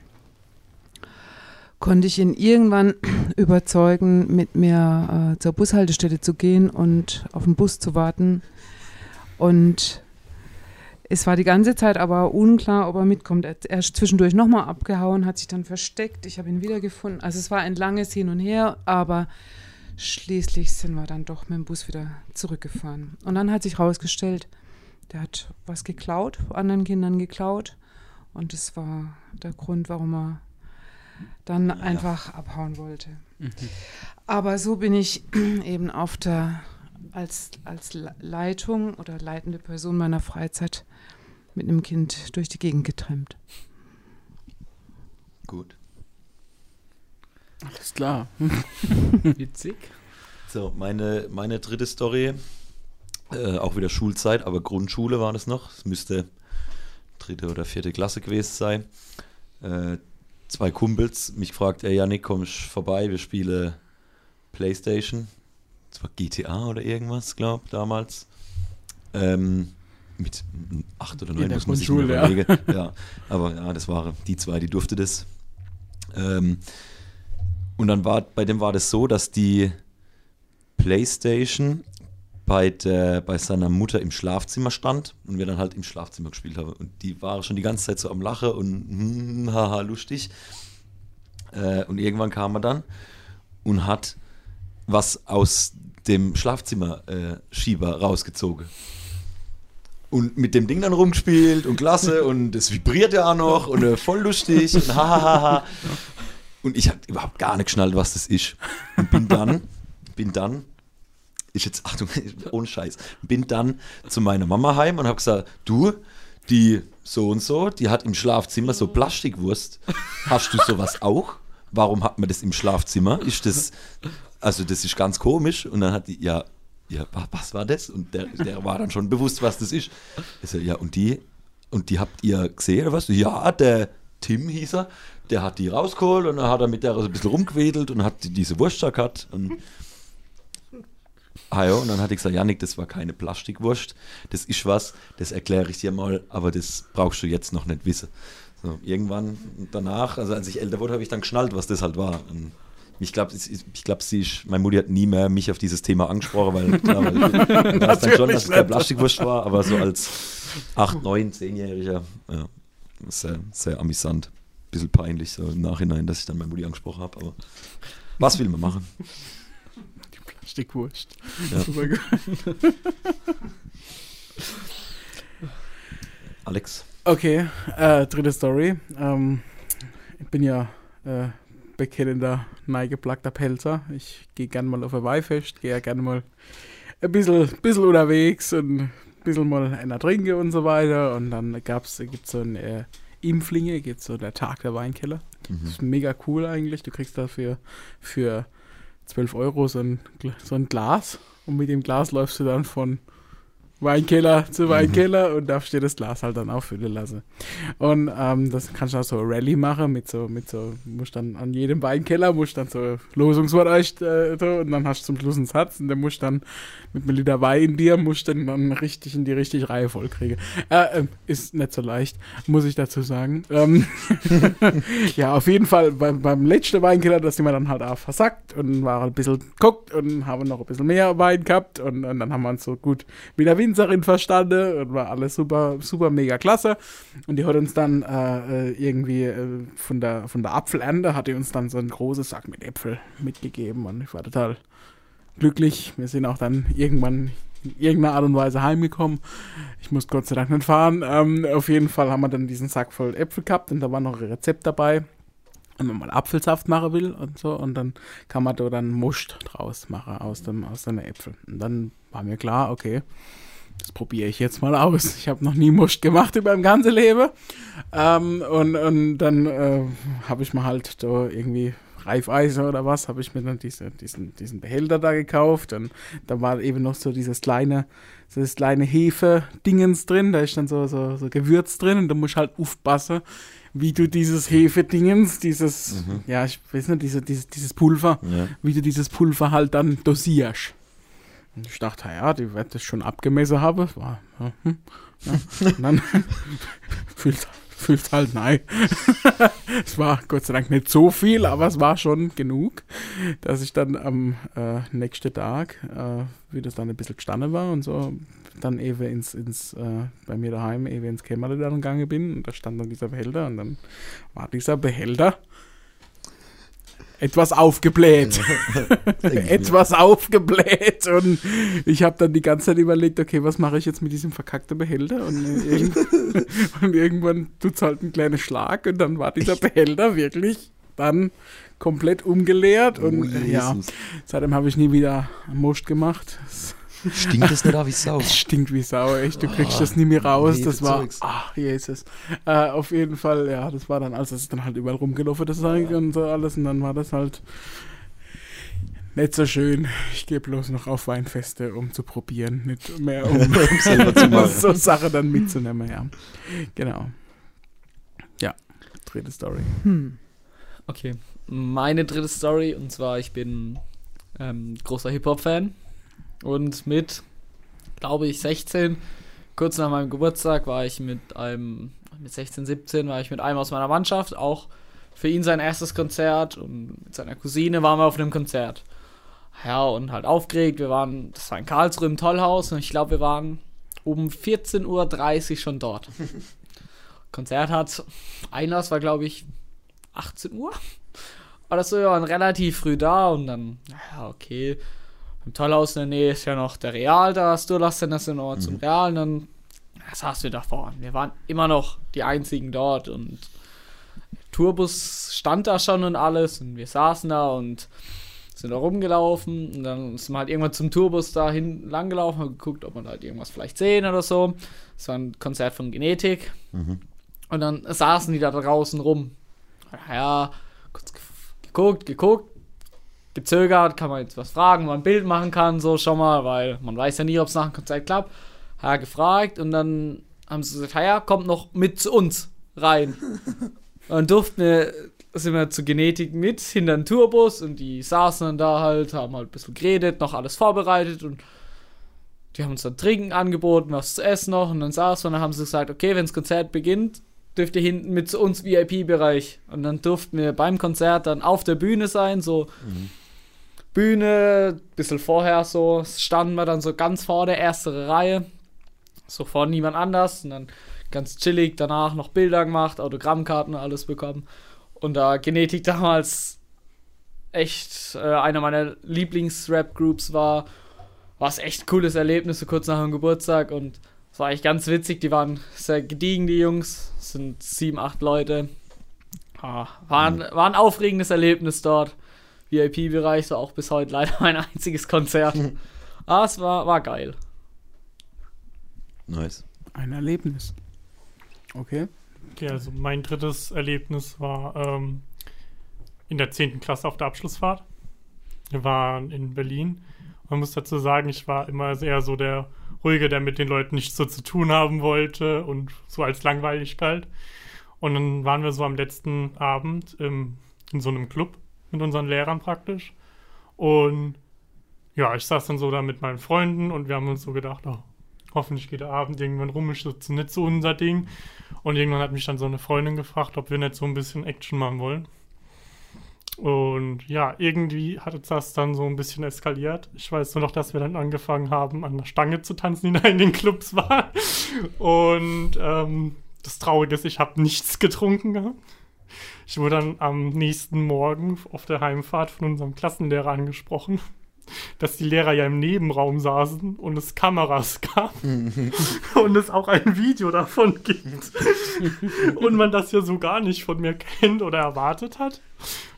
konnte ich ihn irgendwann *clears throat* überzeugen, mit mir äh, zur Bushaltestelle zu gehen und auf den Bus zu warten. Und es war die ganze Zeit aber unklar, ob er mitkommt. Er, er ist zwischendurch nochmal abgehauen, hat sich dann versteckt. Ich habe ihn wiedergefunden. Also es war ein langes Hin und Her, aber schließlich sind wir dann doch mit dem Bus wieder zurückgefahren. Und dann hat sich herausgestellt, der hat was geklaut, anderen Kindern geklaut. Und das war der Grund, warum er dann ja. einfach abhauen wollte. Mhm. Aber so bin ich *clears throat* eben auf der, als, als Leitung oder leitende Person meiner Freizeit mit einem Kind durch die Gegend getrennt. Gut. Alles klar. *laughs* Witzig. So, meine, meine dritte Story, äh, auch wieder Schulzeit, aber Grundschule war das noch. Es müsste dritte oder vierte Klasse gewesen sein. Äh, zwei Kumpels mich gefragt, ey Janik, kommst vorbei, wir spielen Playstation. Das war GTA oder irgendwas, glaube damals. Ähm, mit acht oder neun muss man sich ja. ja. Aber ja, das waren die zwei, die durfte das. Ähm, und dann war, bei dem war das so, dass die Playstation bei, der, bei seiner Mutter im Schlafzimmer stand und wir dann halt im Schlafzimmer gespielt haben. Und die war schon die ganze Zeit so am Lachen und hm, haha, lustig. Äh, und irgendwann kam er dann und hat was aus dem Schlafzimmer-Schieber äh, rausgezogen. Und mit dem Ding dann rumgespielt und klasse *laughs* und es vibriert ja auch noch und äh, voll lustig und hahaha. Und ich habe überhaupt gar nicht geschnallt, was das ist. Und bin dann, bin dann, ich jetzt, Achtung, *laughs* ohne Scheiß, bin dann zu meiner Mama heim und habe gesagt, du, die so und so, die hat im Schlafzimmer so Plastikwurst. Hast du sowas auch? Warum hat man das im Schlafzimmer? Ist das, also das ist ganz komisch. Und dann hat die, ja, ja, was war das? Und der, der war dann schon bewusst, was das ist. So, ja, und die, und die habt ihr gesehen oder was? Ja, der Tim hieß er, der hat die rausgeholt und dann hat er mit der so ein bisschen rumgewedelt und hat diese Wurst da gehabt. Und, ah ja, und dann hatte ich gesagt, Janik, das war keine Plastikwurst, das ist was, das erkläre ich dir mal, aber das brauchst du jetzt noch nicht wissen. So, irgendwann danach, also als ich älter wurde, habe ich dann geschnallt, was das halt war. Und ich glaube, ich glaub, sie ist, meine Mutti hat nie mehr mich auf dieses Thema angesprochen, weil, klar, weil *laughs* ich weiß dann schon, dass es keine Plastikwurst war, aber so als 8, 9, 10-Jähriger, ja, sehr, sehr amüsant bisschen peinlich so im Nachhinein, dass ich dann meine Mutti angesprochen habe, aber was will man machen? Plastikwurst. Ja. *laughs* Super gut. Alex. Okay, äh, dritte Story. Ähm, ich bin ja äh, bekennender, neigeplagter Pelzer. Ich gehe gerne mal auf ein Weihfest, gehe ja gerne mal ein bisschen, bisschen unterwegs und ein bisschen mal einer trinke und so weiter. Und dann gibt es so ein äh, Impflinge geht so der Tag der Weinkeller. Mhm. Das ist mega cool eigentlich. Du kriegst dafür für 12 Euro so ein, so ein Glas. Und mit dem Glas läufst du dann von Weinkeller zu Weinkeller mhm. und darfst dir das Glas halt dann auffüllen lassen. Und ähm, das kannst du auch so Rallye machen mit so, mit so, musst dann an jedem Weinkeller, musst dann so Losungswort äh, und dann hast du zum Schluss einen Satz und dann musst dann mit einem Liter Wein in dir, musst dann, dann richtig in die richtige Reihe voll kriegen. Äh, äh, ist nicht so leicht, muss ich dazu sagen. Ähm *laughs* *laughs* ja, auf jeden Fall beim, beim letzten Weinkeller, das sind wir dann halt auch versackt und war ein bisschen geguckt und haben noch ein bisschen mehr Wein gehabt und, und dann haben wir uns so gut wieder Wind Winzerin verstanden und war alles super, super mega klasse. Und die hat uns dann äh, äh, irgendwie äh, von, der, von der Apfelernte, hat die uns dann so einen großen Sack mit Äpfel mitgegeben und ich war total glücklich. Wir sind auch dann irgendwann in irgendeiner Art und Weise heimgekommen. Ich musste Gott sei Dank nicht fahren. Ähm, auf jeden Fall haben wir dann diesen Sack voll Äpfel gehabt und da war noch ein Rezept dabei wenn man mal Apfelsaft machen will und so und dann kann man da dann Muscht draus machen aus dem aus den Äpfeln und dann war mir klar okay das probiere ich jetzt mal aus. Ich habe noch nie Muscht gemacht über mein ganzes Leben. Ähm, und, und dann äh, habe ich mal halt da irgendwie Reifeisen oder was, habe ich mir dann diese, diesen, diesen Behälter da gekauft. Und da war eben noch so dieses kleine, so das kleine Hefe-Dingens drin. Da ist dann so, so, so Gewürz drin und da musst halt aufpassen, wie du dieses Hefe-Dingens, dieses, mhm. ja, ich weiß nicht, diese, dieses, dieses Pulver, ja. wie du dieses Pulver halt dann dosierst. Und ich dachte, ja, die wird das schon abgemessen haben. War, ja, hm, ja. Und dann *laughs* fühlt, fühlst halt nein. *laughs* es war Gott sei Dank nicht so viel, aber es war schon genug, dass ich dann am äh, nächsten Tag, äh, wie das dann ein bisschen gestanden war und so, dann eben ins, ins äh, bei mir daheim eben ins Kämmerle dann gegangen bin und da stand dann dieser Behälter und dann war dieser Behälter etwas aufgebläht. *laughs* etwas aufgebläht. Und ich habe dann die ganze Zeit überlegt, okay, was mache ich jetzt mit diesem verkackten Behälter? Und, irgend *laughs* und irgendwann tut es halt einen kleinen Schlag und dann war dieser Behälter wirklich dann komplett umgeleert. Und Oh, ja, seitdem habe ich nie wieder Most gemacht. Es Stinkt das nicht auch wie Sau? *laughs* es stinkt wie Sau, echt. Du kriegst Oh, das nie mehr raus. nee, das das war, Zeugs. ach, Jesus. Äh, auf jeden Fall, ja, das war dann, also es ist dann halt überall rumgelaufen, das Zeug und so alles. Und dann war das halt nicht so schön. Ich gehe bloß noch auf Weinfeste, um zu probieren, nicht mehr um *laughs* selber zu machen. *laughs* so Sachen dann mitzunehmen, ja. Genau. Ja, dritte Story. Hm. Okay, meine dritte Story und zwar ich bin ähm, großer Hip-Hop-Fan und mit, glaube ich, 16, kurz nach meinem Geburtstag war ich mit einem, mit 16, 17 war ich mit einem aus meiner Mannschaft, auch für ihn sein erstes Konzert und mit seiner Cousine waren wir auf einem Konzert. Ja, und halt aufgeregt, wir waren, das war in Karlsruhe im Tollhaus und ich glaube, wir waren um 14.30 Uhr schon dort. *laughs* Konzert hat, Einlass war glaube ich 18 Uhr. Oder so, wir waren relativ früh da und dann, ja, okay. Im Tollhaus in der Nähe ist ja noch der Real da, das Durchlastzentrum sind noch zum Real und dann saßen wir davor. Wir waren immer noch die einzigen dort und der Tourbus stand da schon und alles und wir saßen da und sind da rumgelaufen und dann sind wir halt irgendwann zum Tourbus da hin lang gelaufen, haben geguckt, ob wir da halt irgendwas vielleicht sehen oder so. Es war ein Konzert von Genetik. Mhm. Und dann saßen die da draußen rum. Ja, kurz ge- geguckt, geguckt, gezögert, kann man jetzt was fragen, man ein Bild machen kann, so schon mal, weil man weiß ja nie, ob es nach dem Konzert klappt. Ja, gefragt und dann haben sie gesagt, ja, kommt noch mit zu uns rein. Und *laughs* dann durften wir, sind wir zu Genetik mit, hinter den Tourbus und die saßen dann da halt, haben halt ein bisschen geredet, noch alles vorbereitet und die haben uns dann Trinken angeboten, was zu essen noch und dann saßen wir und dann haben sie gesagt, okay, wenn das Konzert beginnt, dürft ihr hinten mit zu uns VIP-Bereich. Und dann durften wir beim Konzert dann auf der Bühne sein, so Bühne, bisschen vorher so, standen wir dann so ganz vor der ersten Reihe, so vor niemand anders und dann ganz chillig danach noch Bilder gemacht, Autogrammkarten und alles bekommen. Und da Genetik *laughs* damals echt äh, einer meiner Lieblings-Rap-Groups war, war es echt ein cooles Erlebnis, so kurz nach dem Geburtstag und es war eigentlich ganz witzig, die waren sehr gediegen, die Jungs, es sind sieben, acht Leute. Ah, war, ein, war ein aufregendes Erlebnis dort. VIP-Bereich, so auch bis heute leider mein einziges Konzert. Aber *laughs* es war, war geil. Nice. Ein Erlebnis. Okay. Okay, also mein drittes Erlebnis war ähm, in der 10. Klasse auf der Abschlussfahrt. Wir waren in Berlin. Man muss dazu sagen, ich war immer eher so der Ruhige, der mit den Leuten nichts so zu tun haben wollte und so als langweilig galt. Und dann waren wir so am letzten Abend im, in so einem Club mit unseren Lehrern praktisch. Und ja, ich saß dann so da mit meinen Freunden und wir haben uns so gedacht, oh, hoffentlich geht der Abend irgendwann rum, ist das nicht so unser Ding. Und irgendwann hat mich dann so eine Freundin gefragt, ob wir nicht so ein bisschen Action machen wollen. Und ja, irgendwie hat das dann so ein bisschen eskaliert. Ich weiß nur noch, dass wir dann angefangen haben, an der Stange zu tanzen, die da in den Clubs war. Und ähm, das Traurige ist, ich habe nichts getrunken gehabt. Ich wurde dann am nächsten Morgen auf der Heimfahrt von unserem Klassenlehrer angesprochen, dass die Lehrer ja im Nebenraum saßen und es Kameras gab und es auch ein Video davon gibt und man das ja so gar nicht von mir kennt oder erwartet hat.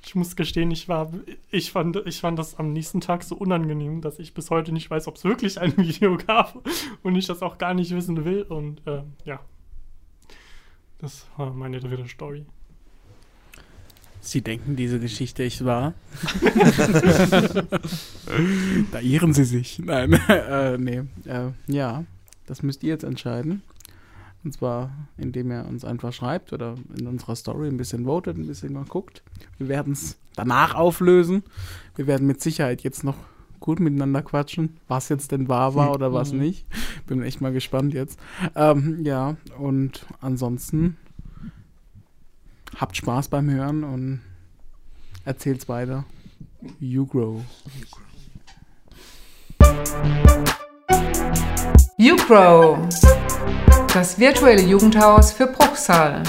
Ich muss gestehen, ich war, ich fand, ich fand das am nächsten Tag so unangenehm, dass ich bis heute nicht weiß, ob es wirklich ein Video gab und ich das auch gar nicht wissen will. Und äh, ja, das war meine dritte Story. Sie denken, diese Geschichte ist wahr? *laughs* da irren Sie sich. Nein, *laughs* äh, nee. Äh, ja, das müsst ihr jetzt entscheiden. Und zwar, indem ihr uns einfach schreibt oder in unserer Story ein bisschen votet, ein bisschen mal guckt. Wir werden es danach auflösen. Wir werden mit Sicherheit jetzt noch gut miteinander quatschen, was jetzt denn wahr war oder was Mhm. nicht. Bin echt mal gespannt jetzt. Ähm, ja, und ansonsten habt Spaß beim Hören und erzählt's weiter. You grow. YouGrow, das virtuelle Jugendhaus für Bruchsal.